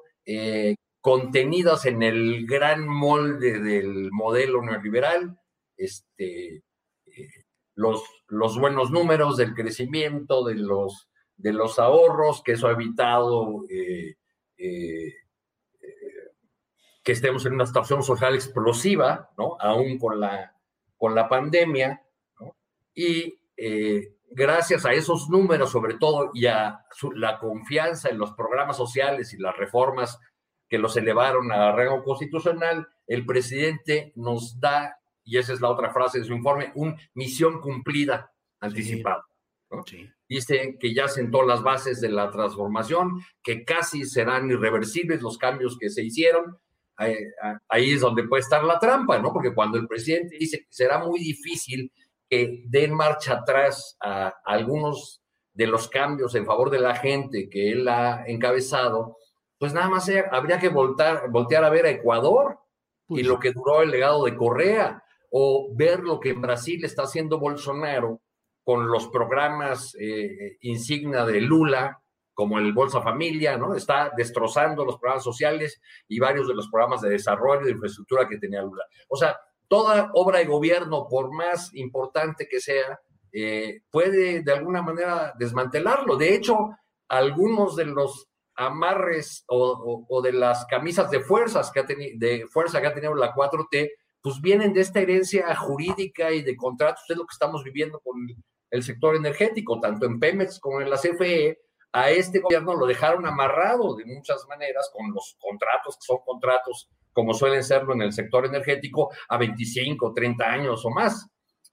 Speaker 4: contenidas en el gran molde del modelo neoliberal este, eh, los, los buenos números del crecimiento, de los, de los ahorros, que eso ha evitado eh, eh, que estemos en una situación social explosiva, ¿no? Aún con la con la pandemia, y eh, gracias a esos números sobre todo y a la confianza en los programas sociales y las reformas que los elevaron a rango constitucional, el presidente nos da, y esa es la otra frase de su informe, un misión cumplida anticipada. Dice que ya sentó las bases de la transformación, que casi serán irreversibles los cambios que se hicieron. Ahí, es donde puede estar la trampa, ¿no? Porque cuando el presidente dice que será muy difícil que den marcha atrás a algunos de los cambios en favor de la gente que él ha encabezado, pues nada más habría que voltar, voltear a ver a Ecuador y pues lo que duró el legado de Correa, o ver lo que en Brasil está haciendo Bolsonaro con los programas eh, insignia de Lula, como el Bolsa Familia, ¿no? Está destrozando los programas sociales y varios de los programas de desarrollo de infraestructura que tenía Lula. O sea, toda obra de gobierno, por más importante que sea, eh, puede de alguna manera desmantelarlo. De hecho, algunos de los amarres o, de las camisas de fuerzas que ha de fuerza que ha tenido la 4T, pues vienen de esta herencia jurídica y de contratos, es lo que estamos viviendo con el sector energético, tanto en Pemex como en la CFE, a este gobierno lo dejaron amarrado de muchas maneras con los contratos, que son contratos como suelen serlo en el sector energético, a 25, 30 años o más.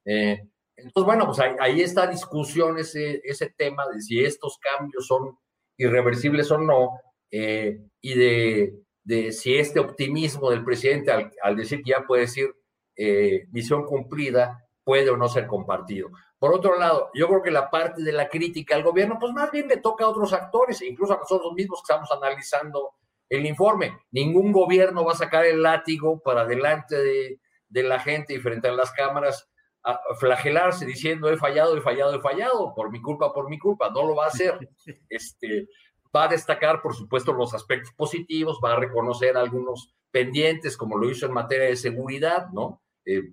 Speaker 4: Eh, entonces, bueno, pues ahí, está discusión ese, ese tema de si estos cambios son irreversibles o no, eh, y de, de, si este optimismo del presidente al, decir que ya puede decir eh, misión cumplida puede o no ser compartido. Por otro lado, yo creo que la parte de la crítica al gobierno, pues más bien le toca a otros actores, e incluso a nosotros mismos que estamos analizando el informe. Ningún gobierno va a sacar el látigo para delante de, de la gente y frente a las cámaras a flagelarse diciendo he fallado, he fallado, he fallado, por mi culpa, por mi culpa, no lo va a hacer. [laughs] Este, va a destacar, por supuesto, los aspectos positivos, va a reconocer algunos pendientes, como lo hizo en materia de seguridad, ¿no? Eh,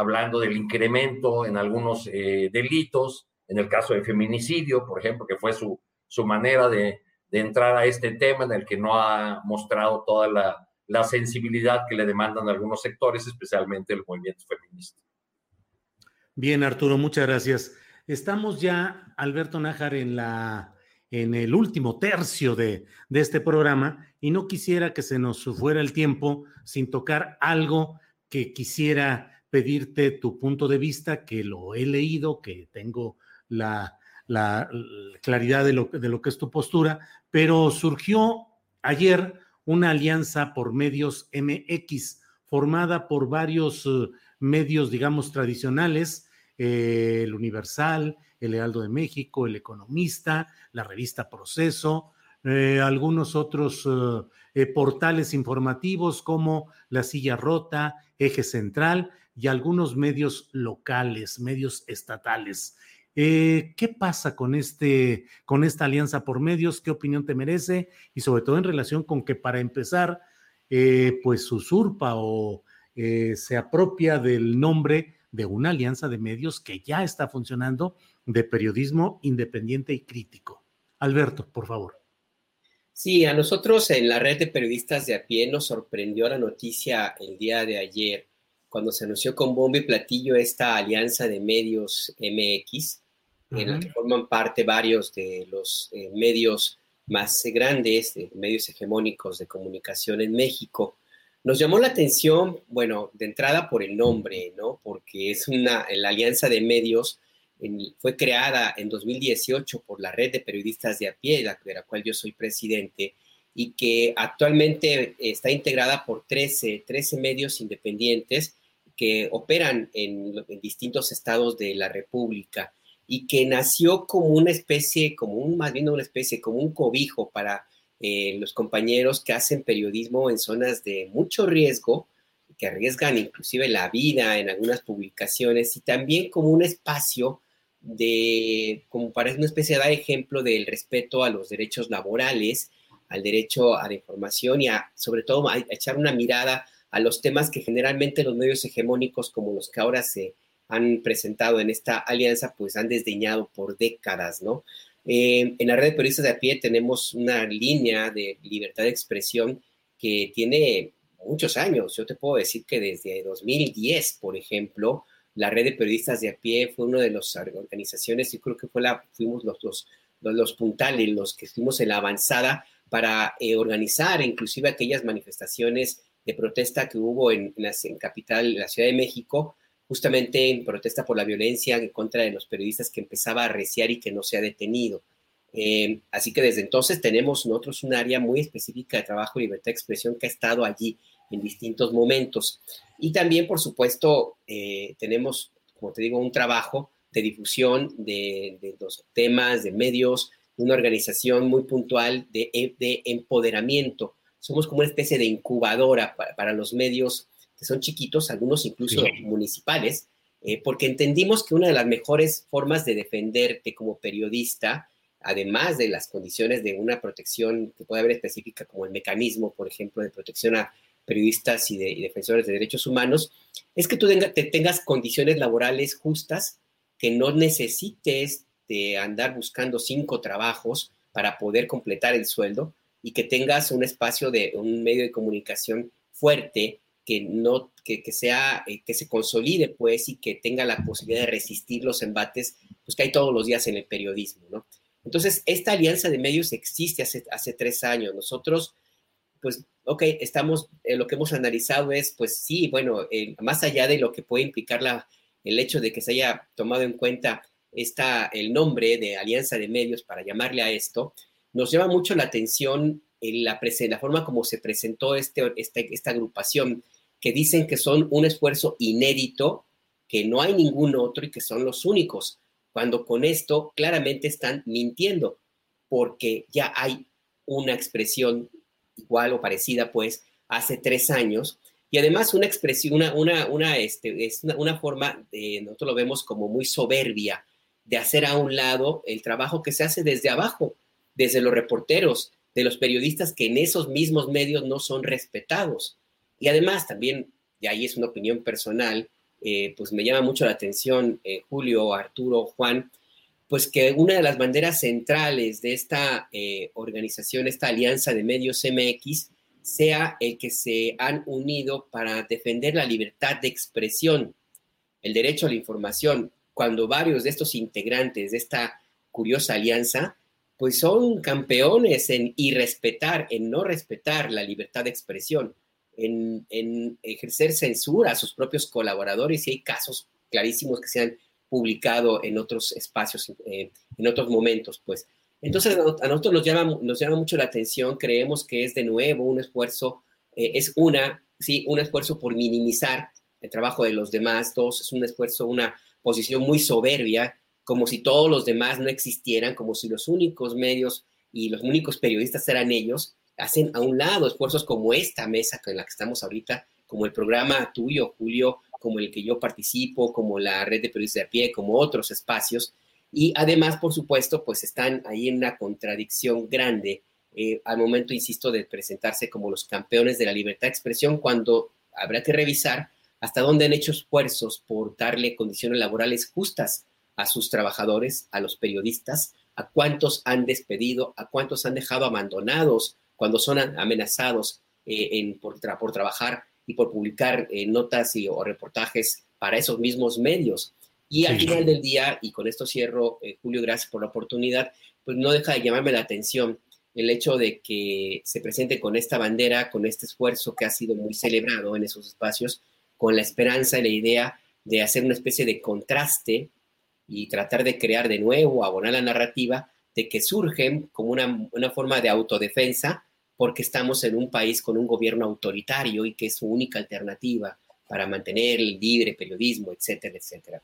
Speaker 4: hablando del incremento en algunos eh, delitos, en el caso de feminicidio, por ejemplo, que fue su, su manera de, de entrar a este tema en el que no ha mostrado toda la, la sensibilidad que le demandan algunos sectores, especialmente el movimiento feminista.
Speaker 2: Bien, Arturo, muchas gracias. Estamos ya, Alberto Nájar, en, la, en el último tercio de, de este programa y no quisiera que se nos fuera el tiempo sin tocar algo que quisiera pedirte tu punto de vista, que lo he leído, que tengo la, la, claridad de lo, de lo que es tu postura, pero surgió ayer una alianza por medios MX, formada por varios eh, medios, digamos, tradicionales, eh, el Universal, el Heraldo de México, el Economista, la revista Proceso, eh, algunos otros portales informativos como La Silla Rota, Eje Central y algunos medios locales, medios estatales. Eh, ¿Qué pasa con, este, con esta alianza por medios? ¿Qué opinión te merece? Y sobre todo en relación con que para empezar, eh, pues usurpa o eh, se apropia del nombre de una alianza de medios que ya está funcionando de periodismo independiente y crítico. Alberto, por favor.
Speaker 1: Sí, a nosotros en la red de periodistas de a pie nos sorprendió la noticia el día de ayer cuando se anunció con bombo y platillo esta alianza de medios MX, en la que forman parte varios de los eh, medios más grandes, de medios hegemónicos de comunicación en México. Nos llamó la atención, bueno, de entrada por el nombre, ¿no? Porque es una, la alianza de medios fue creada en 2018 por la red de periodistas de a pie, de la cual yo soy presidente, y que actualmente está integrada por 13, 13 medios independientes que operan en, distintos estados de la República y que nació como una especie, como un, más bien una especie, como un cobijo para eh, los compañeros que hacen periodismo en zonas de mucho riesgo, que arriesgan inclusive la vida en algunas publicaciones y también como un espacio de, como para una especie de ejemplo del respeto a los derechos laborales, al derecho a la información y a, sobre todo, a echar una mirada a los temas que generalmente los medios hegemónicos como los que ahora se han presentado en esta alianza, pues han desdeñado por décadas, ¿no? Eh, en la red de periodistas de a pie tenemos una línea de libertad de expresión que tiene muchos años. Yo te puedo decir que desde 2010, por ejemplo, la red de periodistas de a pie fue una de las organizaciones, y creo que fue la, fuimos los, los, los, puntales, los que estuvimos en la avanzada para eh, organizar inclusive aquellas manifestaciones de protesta que hubo en, en, capital, en la Ciudad de México, justamente en protesta por la violencia en contra de los periodistas que empezaba a arreciar y que no se ha detenido. Eh, así que desde entonces tenemos nosotros un área muy específica de trabajo libertad de expresión que ha estado allí en distintos momentos. Y también, por supuesto, eh, tenemos, como te digo, un trabajo de difusión de, de, los temas, de medios, una organización muy puntual de, de empoderamiento. Somos como una especie de incubadora para, para los medios que son chiquitos, algunos incluso sí. municipales, eh, porque entendimos que una de las mejores formas de defenderte como periodista, además de las condiciones de una protección que puede haber específica, como el mecanismo, por ejemplo, de protección a periodistas y, de, y defensores de derechos humanos, es que tú tenga, te tengas condiciones laborales justas, que no necesites de andar buscando cinco trabajos para poder completar el sueldo y que tengas un espacio de un medio de comunicación fuerte que no que, que sea eh, que se consolide pues y que tenga la posibilidad de resistir los embates pues que hay todos los días en el periodismo no entonces esta alianza de medios existe hace, hace tres años. Nosotros pues ok estamos eh, lo que hemos analizado es pues sí bueno eh, más allá de lo que puede implicar la, el hecho de que se haya tomado en cuenta esta el nombre de alianza de medios para llamarle a esto nos llama mucho la atención en la, la forma como se presentó este, este, esta agrupación que dicen que son un esfuerzo inédito, que no hay ningún otro y que son los únicos, cuando con esto claramente están mintiendo, porque ya hay una expresión igual o parecida, pues, hace tres años, y además una expresión, una, una, una, este, es una, una forma, de, nosotros lo vemos como muy soberbia, de hacer a un lado el trabajo que se hace desde abajo, desde los reporteros, de los periodistas que en esos mismos medios no son respetados. Y además también, y ahí es una opinión personal, eh, pues me llama mucho la atención, eh, Julio, Arturo, Juan, pues que una de las banderas centrales de esta eh, organización, esta alianza de medios MX, sea el que se han unido para defender la libertad de expresión, el derecho a la información, cuando varios de estos integrantes de esta curiosa alianza, pues son campeones en irrespetar, en no respetar la libertad de expresión en, ejercer censura a sus propios colaboradores y hay casos clarísimos que se han publicado en otros espacios, eh, en otros momentos, pues. Entonces, a nosotros nos llama, nos llama mucho la atención, creemos que es de nuevo un esfuerzo, eh, es una, sí, un esfuerzo por minimizar el trabajo de los demás, dos, es un esfuerzo, una posición muy soberbia, como si todos los demás no existieran, como si los únicos medios y los únicos periodistas eran ellos, hacen a un lado esfuerzos como esta mesa en la que estamos ahorita, como el programa tuyo, Julio, como el que yo participo, como la red de periodistas de a pie, como otros espacios. Y además, por supuesto, pues están ahí en una contradicción grande eh, al momento, insisto, de presentarse como los campeones de la libertad de expresión, cuando habrá que revisar hasta dónde han hecho esfuerzos por darle condiciones laborales justas a sus trabajadores, a los periodistas, a cuántos han despedido, a cuántos han dejado abandonados cuando son amenazados eh, en, por, tra por, trabajar y por publicar eh, notas y, o reportajes para esos mismos medios. Y al final del día, y con esto cierro, eh, Julio, gracias por la oportunidad, pues no deja de llamarme la atención el hecho de que se presente con esta bandera, con este esfuerzo que ha sido muy celebrado en esos espacios, con la esperanza y la idea de hacer una especie de contraste y tratar de crear de nuevo, abonar la narrativa de que surgen como una, una forma de autodefensa porque estamos en un país con un gobierno autoritario y que es su única alternativa para mantener el libre periodismo, etcétera, etcétera.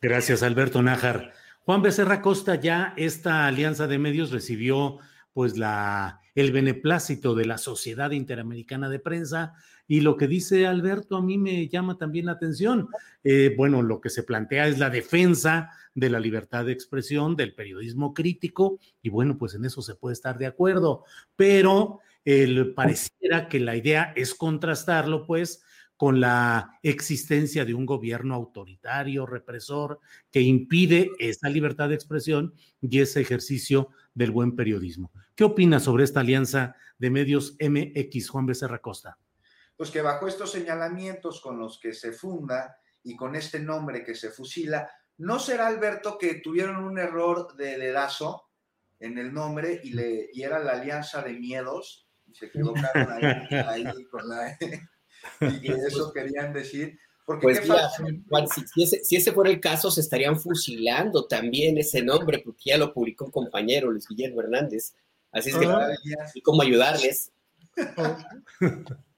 Speaker 2: Gracias, Alberto Nájar. Juan Becerra Costa, ya esta alianza de medios recibió pues la, el beneplácito de la Sociedad Interamericana de Prensa y lo que dice Alberto a mí me llama también la atención. Eh, bueno, lo que se plantea es la defensa de la libertad de expresión, del periodismo crítico, y bueno, pues en eso se puede estar de acuerdo, pero el, pareciera que la idea es contrastarlo, pues, con la existencia de un gobierno autoritario, represor, que impide esa libertad de expresión y ese ejercicio del buen periodismo. ¿Qué opina sobre esta alianza de medios MX, Juan Becerra Costa?
Speaker 3: Pues que bajo estos señalamientos con los que se funda y con este nombre que se fusila, ¿no será, Alberto, que tuvieron un error de dedazo en el nombre y, le, y era la Alianza de Miedos? Y se equivocaron ahí, con la... [laughs] y eso querían decir. Porque
Speaker 1: pues si, ese, si, ese, fuera el caso, se estarían fusilando también ese nombre, porque ya lo publicó un compañero, Luis Guillermo Hernández. Así es que, ah. ¿y cómo ayudarles?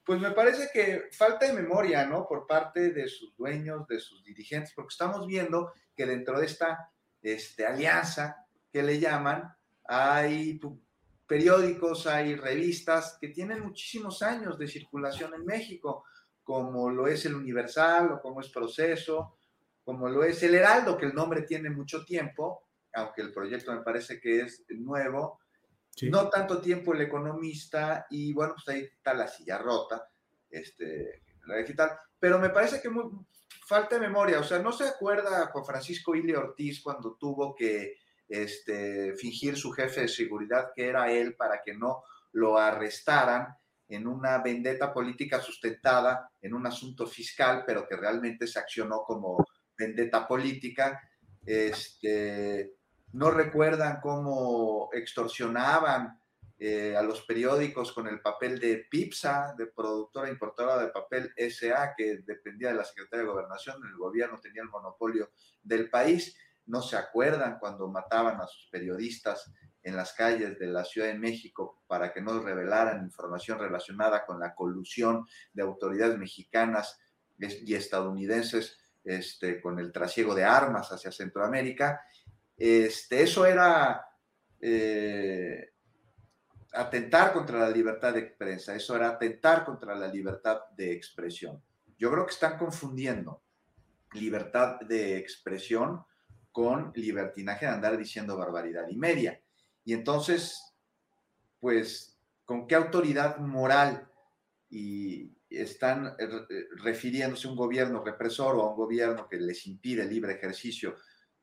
Speaker 3: Pues me parece que falta de memoria, ¿no? Por parte de sus dueños, de sus dirigentes, porque estamos viendo que dentro de esta este, alianza que le llaman, hay periódicos, hay revistas que tienen muchísimos años de circulación en México, como lo es el Universal o como es Proceso, como lo es el Heraldo, que el nombre tiene mucho tiempo, aunque el proyecto me parece que es nuevo, no tanto tiempo el economista y bueno, pues ahí está la silla rota, este, la digital, pero me parece que muy, falta de memoria, o sea, no se acuerda Juan Francisco Ile Ortiz cuando tuvo que este, fingir su jefe de seguridad que era él para que no lo arrestaran en una vendetta política sustentada en un asunto fiscal, pero que realmente se accionó como vendetta política. Este, no recuerdan cómo extorsionaban eh, a los periódicos con el papel de PIPSA, de productora importadora de papel SA, que dependía de la Secretaría de Gobernación, el gobierno tenía el monopolio del país. No se acuerdan cuando mataban a sus periodistas en las calles de la Ciudad de México para que no revelaran información relacionada con la colusión de autoridades mexicanas y estadounidenses este, con el trasiego de armas hacia Centroamérica este, eso era eh, atentar contra la libertad de prensa, eso era atentar contra la libertad de expresión. Yo creo que están confundiendo libertad de expresión con libertinaje de andar diciendo barbaridad y media. Y entonces, pues, ¿con qué autoridad moral y están eh, refiriéndose a un gobierno represor o a un gobierno que les impide el libre ejercicio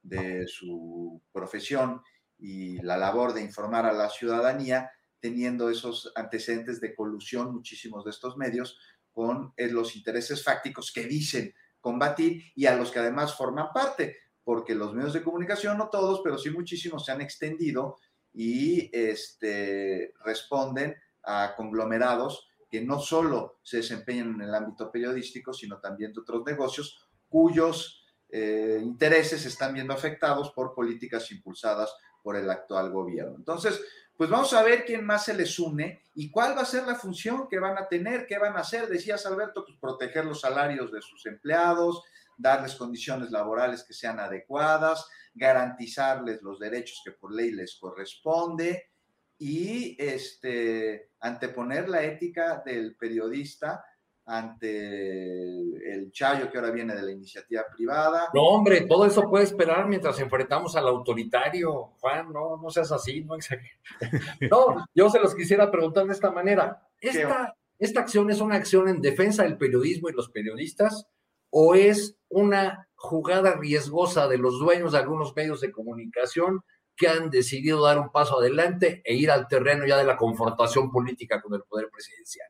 Speaker 3: de su profesión y la labor de informar a la ciudadanía, teniendo esos antecedentes de colusión, muchísimos de estos medios, con eh, los intereses fácticos que dicen combatir y a los que además forman parte, porque los medios de comunicación, no todos, pero sí muchísimos, se han extendido y este, responden a conglomerados que no solo se desempeñan en el ámbito periodístico, sino también de otros negocios cuyos eh, intereses están viendo afectados por políticas impulsadas por el actual gobierno. Entonces, pues vamos a ver quién más se les une y cuál va a ser la función que van a tener, qué van a hacer. Decías, Alberto, pues proteger los salarios de sus empleados, darles condiciones laborales que sean adecuadas, garantizarles los derechos que por ley les corresponde y este, anteponer la ética del periodista ante el Chayo que ahora viene de la iniciativa privada.
Speaker 4: No, hombre, todo eso puede esperar mientras enfrentamos al autoritario, Juan, no, no seas así, no [laughs] No, yo se los quisiera preguntar de esta manera. ¿Esta, ¿Esta acción es una acción en defensa del periodismo y los periodistas o es una jugada riesgosa de los dueños de algunos medios de comunicación que han decidido dar un paso adelante e ir al terreno ya de la confrontación política con el poder presidencial?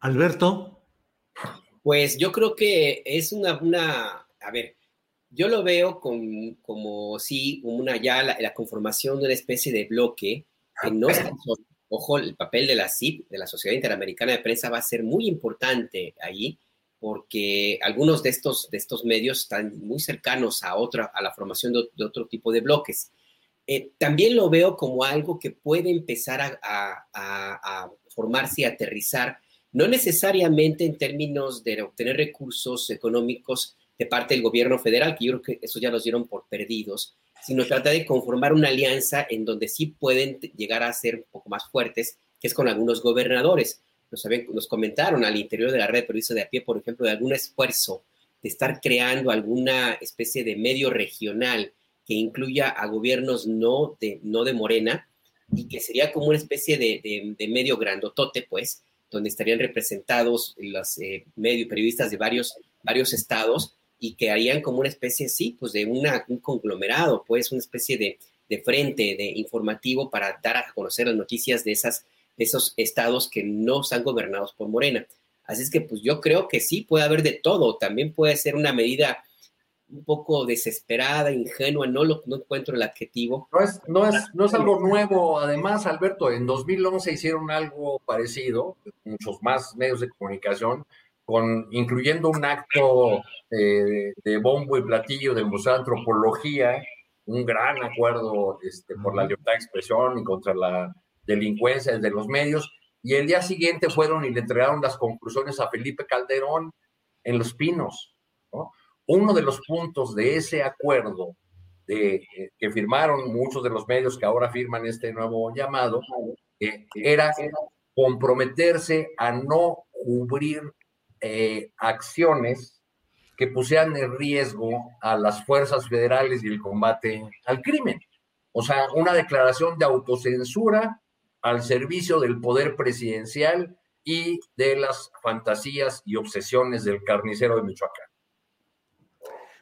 Speaker 2: Alberto.
Speaker 1: Pues yo creo que es una, una a ver, yo lo veo con, como sí, una ya la, conformación de una especie de bloque que no está Ojo, el papel de la CIP, de la Sociedad Interamericana de Prensa, va a ser muy importante ahí, porque algunos de estos, de estos medios están muy cercanos a, otra, a la formación de, otro tipo de bloques. Eh, también lo veo como algo que puede empezar a, formarse y aterrizar no necesariamente en términos de obtener recursos económicos de parte del gobierno federal, que yo creo que eso ya los dieron por perdidos, sino trata de conformar una alianza en donde sí pueden llegar a ser un poco más fuertes, que es con algunos gobernadores. Nos, comentaron al interior de la red de periodistas de a pie, por ejemplo, de algún esfuerzo de estar creando alguna especie de medio regional que incluya a gobiernos no de, no de Morena y que sería como una especie de, de, de medio grandotote, pues, donde estarían representados los eh, medios periodistas de varios, varios estados y que harían como una especie, sí, pues de una, un conglomerado, pues una especie de, de, frente de informativo para dar a conocer las noticias de, esas, esos estados que no están gobernados por Morena. Así es que pues yo creo que sí, puede haber de todo, también puede ser una medida un poco desesperada, ingenua, no lo no encuentro el adjetivo.
Speaker 4: No es, no es, no es algo nuevo, además, Alberto, en 2011 hicieron algo parecido, muchos más medios de comunicación, con, incluyendo un acto eh, de bombo y platillo del Museo de Antropología, un gran acuerdo este, por la libertad de expresión y contra la delincuencia desde los medios, y el día siguiente fueron y le entregaron las conclusiones a Felipe Calderón en Los Pinos. Uno de los puntos de ese acuerdo eh, que firmaron muchos de los medios que ahora firman este nuevo llamado, eh, era comprometerse a no cubrir eh, acciones que pusieran en riesgo a las fuerzas federales y el combate al crimen. O sea, una declaración de autocensura al servicio del poder presidencial y de las fantasías y obsesiones del carnicero de Michoacán.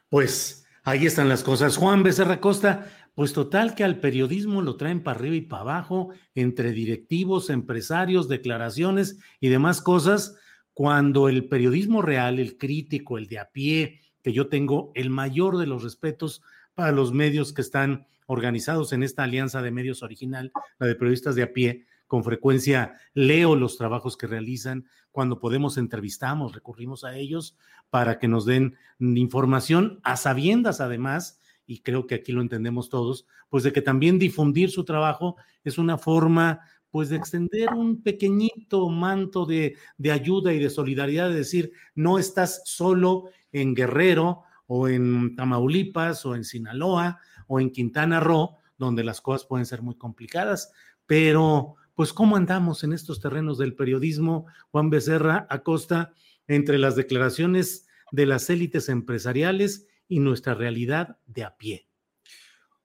Speaker 2: Pues ahí están las cosas. Juan Becerra Costa, pues total que al periodismo lo traen para arriba y para abajo, entre directivos, empresarios, declaraciones y demás cosas, cuando el periodismo real, el crítico, el de a pie, que yo tengo el mayor de los respetos para los medios que están organizados en esta alianza de medios original, la de periodistas de a pie. Con frecuencia leo los trabajos que realizan. Cuando podemos entrevistamos, recurrimos a ellos para que nos den información a sabiendas además, y creo que aquí lo entendemos todos, pues de que también difundir su trabajo es una forma pues de extender un pequeñito manto de, de, ayuda y de solidaridad, de decir, no estás solo en Guerrero o en Tamaulipas o en Sinaloa o en Quintana Roo, donde las cosas pueden ser muy complicadas, pero pues cómo andamos en estos terrenos del periodismo, Juan Becerra Acosta, entre las declaraciones de las élites empresariales y nuestra realidad de a pie.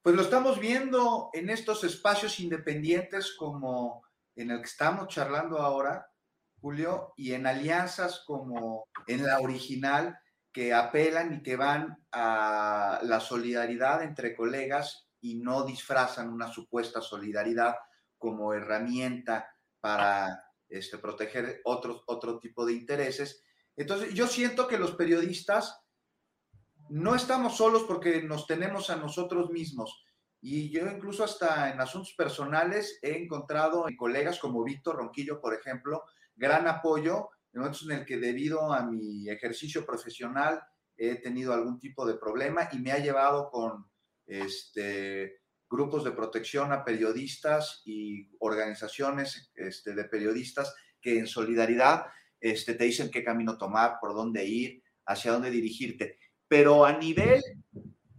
Speaker 3: Pues lo estamos viendo en estos espacios independientes como en el que estamos charlando ahora, Julio, y en alianzas como en la original, que apelan y que van a la solidaridad entre colegas y no disfrazan una supuesta solidaridad como herramienta para este, proteger otro, otro tipo de intereses. Entonces, yo siento que los periodistas no estamos solos porque nos tenemos a nosotros mismos. Y yo incluso hasta en asuntos personales he encontrado en colegas como Víctor Ronquillo, por ejemplo, gran apoyo en momentos en el que debido a mi ejercicio profesional he tenido algún tipo de problema y me ha llevado con este, grupos de protección a periodistas y organizaciones este, de periodistas que en solidaridad este, te dicen qué camino tomar, por dónde ir, hacia dónde dirigirte. Pero a nivel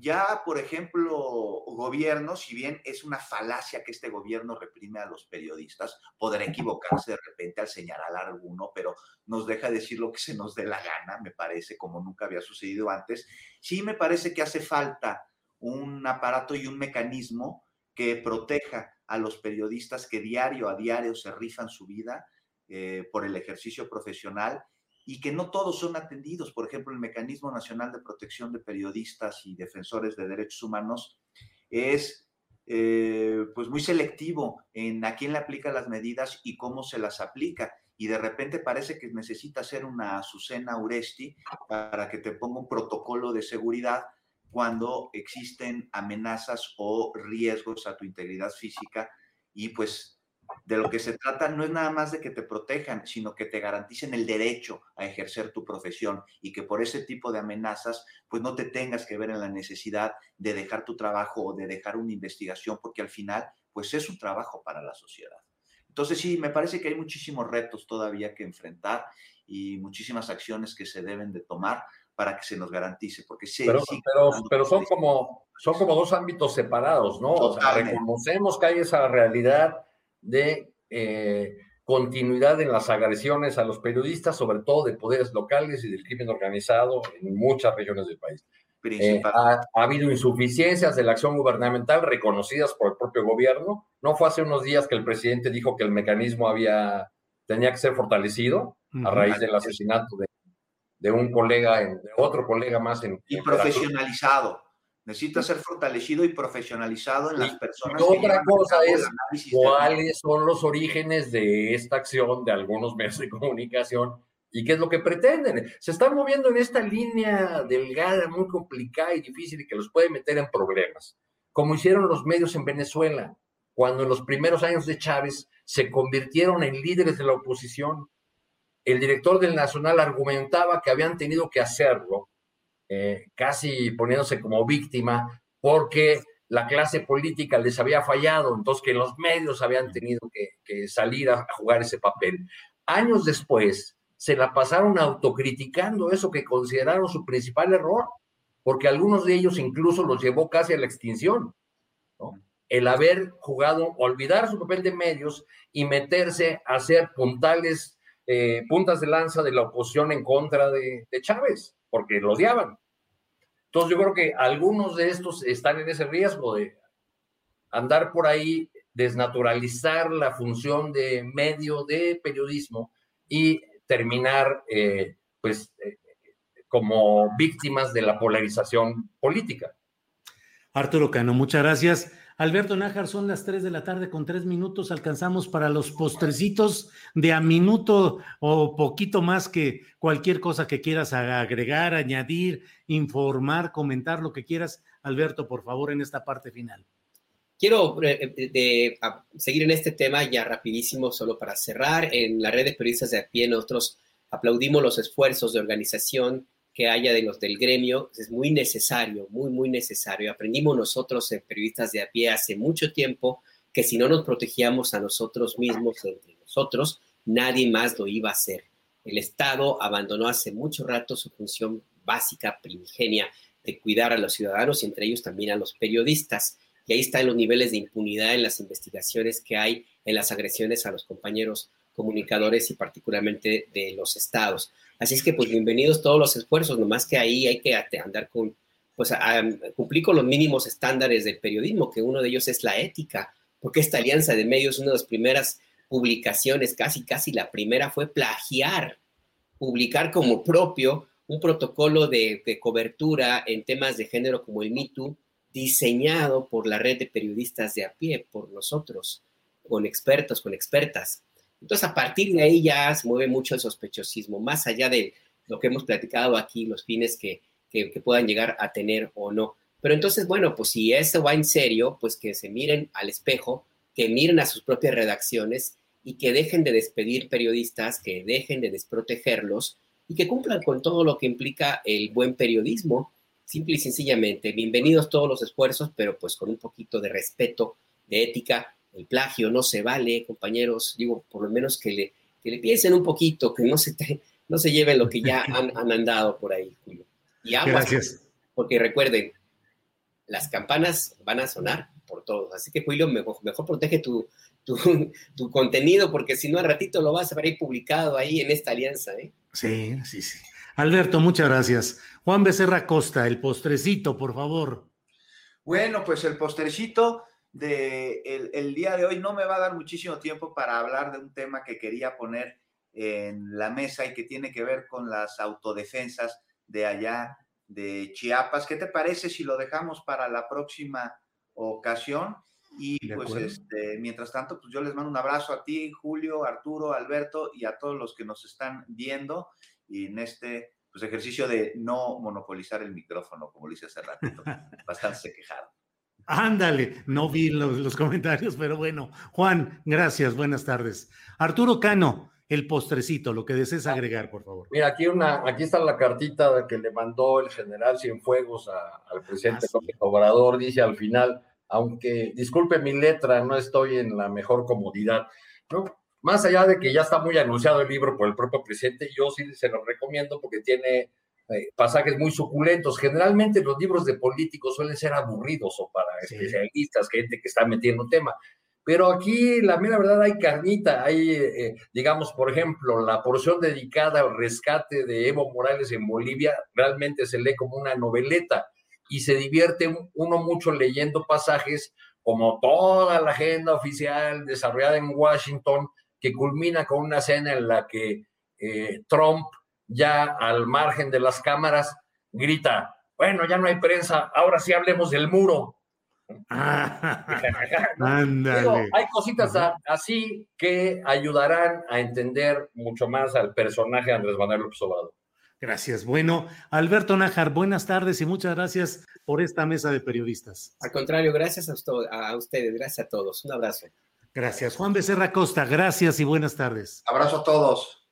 Speaker 3: ya, por ejemplo, gobierno, si bien es una falacia que este gobierno reprime a los periodistas, podrá equivocarse de repente al señalar a alguno, pero nos deja decir lo que se nos dé la gana, me parece, como nunca había sucedido antes. Sí me parece que hace falta un aparato y un mecanismo que proteja a los periodistas que diario a diario se rifan su vida eh, por el ejercicio profesional y que no todos son atendidos. Por ejemplo, el Mecanismo Nacional de Protección de Periodistas y Defensores de Derechos Humanos es eh, pues muy selectivo en a quién le aplica las medidas y cómo se las aplica. Y de repente parece que necesita ser una Azucena Uresti para que te ponga un protocolo de seguridad cuando existen amenazas o riesgos a tu integridad física y pues de lo que se trata no es nada más de que te protejan, sino que te garanticen el derecho a ejercer tu profesión y que por ese tipo de amenazas, pues no te tengas que ver en la necesidad de dejar tu trabajo o de dejar una investigación, porque al final, pues es un trabajo para la sociedad. Entonces sí, me parece que hay muchísimos retos todavía que enfrentar y muchísimas acciones que se deben de tomar para que se nos garantice, porque sí,
Speaker 4: pero, pero, son como son como dos ámbitos separados, ¿no? O sea, reconocemos que hay esa realidad de eh, continuidad en las agresiones a los periodistas, sobre todo de poderes locales y del crimen organizado en muchas regiones del país. Eh, ha, habido insuficiencias de la acción gubernamental reconocidas por el propio gobierno. No fue hace unos días que el presidente dijo que el mecanismo había, tenía que ser fortalecido a raíz del asesinato de, un colega, de otro colega más en.
Speaker 3: Y profesionalizado necesita ser fortalecido y profesionalizado en las personas.
Speaker 4: Y otra cosa es cuáles son los orígenes de esta acción de algunos [laughs] medios de comunicación ¿Y qué es lo que pretenden? Se están moviendo en esta línea delgada, muy complicada y difícil y que los puede meter en problemas, como hicieron los medios en Venezuela, cuando en los primeros años de Chávez se convirtieron en líderes de la oposición. El director del Nacional argumentaba que habían tenido que hacerlo, eh, casi poniéndose como víctima, porque la clase política les había fallado, entonces que los medios habían tenido que, salir a, jugar ese papel. Años después, se la pasaron autocriticando eso que consideraron su principal error, porque algunos de ellos incluso los llevó casi a la extinción. El haber jugado, olvidar su papel de medios y meterse a ser puntales, eh, puntas de lanza de la oposición en contra de, de Chávez, porque lo odiaban. Entonces yo creo que algunos de estos están en ese riesgo de andar por ahí, desnaturalizar la función de medio de periodismo y terminar eh, pues eh, como víctimas de la polarización política.
Speaker 2: Arturo Cano, muchas gracias. Alberto Nájar, son las 3 de la tarde con tres minutos. Alcanzamos para los postrecitos de a minuto o poquito más que cualquier cosa que quieras agregar, añadir, informar, comentar, lo que quieras. Alberto, por favor, en esta parte final.
Speaker 1: Quiero eh, de, seguir en este tema ya rapidísimo, solo para cerrar. En la red de periodistas de a pie nosotros aplaudimos los esfuerzos de organización que haya de los del gremio. Es muy necesario, muy, muy necesario. Aprendimos nosotros en periodistas de a pie hace mucho tiempo que si no nos protegíamos a nosotros mismos, entre nosotros, nadie más lo iba a hacer. El Estado abandonó hace mucho rato su función básica, primigenia, de cuidar a los ciudadanos y entre ellos también a los periodistas y ahí están los niveles de impunidad en las investigaciones que hay en las agresiones a los compañeros comunicadores y particularmente de los estados. Así es que pues bienvenidos todos los esfuerzos, nomás que ahí hay que andar con, pues a, cumplir con los mínimos estándares del periodismo, que uno de ellos es la ética, porque esta alianza de medios, una de las primeras publicaciones, casi casi la primera fue plagiar, publicar como propio un protocolo de, de cobertura en temas de género como el Me diseñado por la red de periodistas de a pie, por nosotros, con expertos, con expertas. Entonces, a partir de ahí ya se mueve mucho el sospechosismo, más allá de lo que hemos platicado aquí, los fines que, que, puedan llegar a tener o no. Pero entonces, bueno, pues si esto va en serio, pues que se miren al espejo, que miren a sus propias redacciones y que dejen de despedir periodistas, que dejen de desprotegerlos y que cumplan con todo lo que implica el buen periodismo simple y sencillamente, bienvenidos todos los esfuerzos, pero pues con un poquito de respeto, de ética. El plagio no se vale, compañeros, digo, por lo menos que le, que le piensen un poquito, que no se, no se lleven lo que ya [laughs] han, han andado por ahí, Julio. Y aguas, Gracias. porque recuerden, las campanas van a sonar por todos, así que Julio, mejor, mejor protege tu, tu, tu, contenido, porque si no al ratito lo vas a ver ahí publicado ahí en esta alianza. ¿eh?
Speaker 2: Sí, sí, sí. Alberto, muchas gracias. Juan Becerra Costa, el postrecito, por favor.
Speaker 3: Bueno, pues el postrecito de el, día de hoy no me va a dar muchísimo tiempo para hablar de un tema que quería poner en la mesa y que tiene que ver con las autodefensas de allá de Chiapas. ¿Qué te parece si lo dejamos para la próxima ocasión? Y pues este, mientras tanto, pues yo les mando un abrazo a ti, Julio, Arturo, Alberto y a todos los que nos están viendo y en este pues, ejercicio de no monopolizar el micrófono, como lo hice hace ratito. [laughs] Bastante se quejaron.
Speaker 2: Ándale, no vi los, comentarios, pero bueno. Juan, gracias, buenas tardes. Arturo Cano, el postrecito, lo que desees agregar, por favor.
Speaker 4: Mira, aquí, una, aquí está la cartita que le mandó el general Cienfuegos al presidente ah, Obrador. Dice al final, aunque disculpe mi letra, no estoy en la mejor comodidad. ¿no? Más allá de que ya está muy anunciado el libro por el propio presidente, yo sí se lo recomiendo porque tiene eh, pasajes muy suculentos. Generalmente los libros de políticos suelen ser aburridos o para especialistas, gente que está metiendo tema. Pero aquí, la mera verdad, hay carnita, hay, eh, digamos, por ejemplo, la porción dedicada al rescate de Evo Morales en Bolivia, realmente se lee como una noveleta y se divierte uno mucho leyendo pasajes como toda la agenda oficial desarrollada en Washington, que culmina con una escena en la que eh, Trump, ya al margen de las cámaras, grita, bueno, ya no hay prensa, ahora sí hablemos del muro. [laughs]
Speaker 2: ándale.
Speaker 4: hay cositas así que ayudarán a entender mucho más al personaje Andrés Manuel López Obrador.
Speaker 2: Gracias. Bueno, Alberto Nájar, buenas tardes y muchas gracias por esta mesa de periodistas.
Speaker 1: Al contrario, gracias a, a ustedes, gracias a todos. Un abrazo.
Speaker 2: Gracias. Juan Becerra Costa, gracias y buenas tardes.
Speaker 3: Abrazo a todos.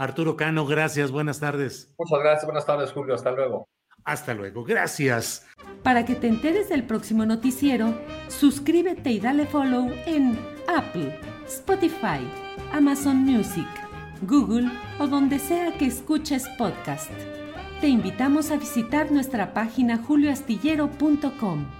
Speaker 2: Arturo Cano, gracias, buenas tardes.
Speaker 4: Muchas gracias, buenas tardes, Julio. Hasta luego.
Speaker 2: Hasta luego, gracias.
Speaker 6: Para que te enteres del próximo noticiero, suscríbete y dale follow en Apple, Spotify, Amazon Music, Google o donde sea que escuches podcast. Te invitamos a visitar nuestra página julioastillero.com.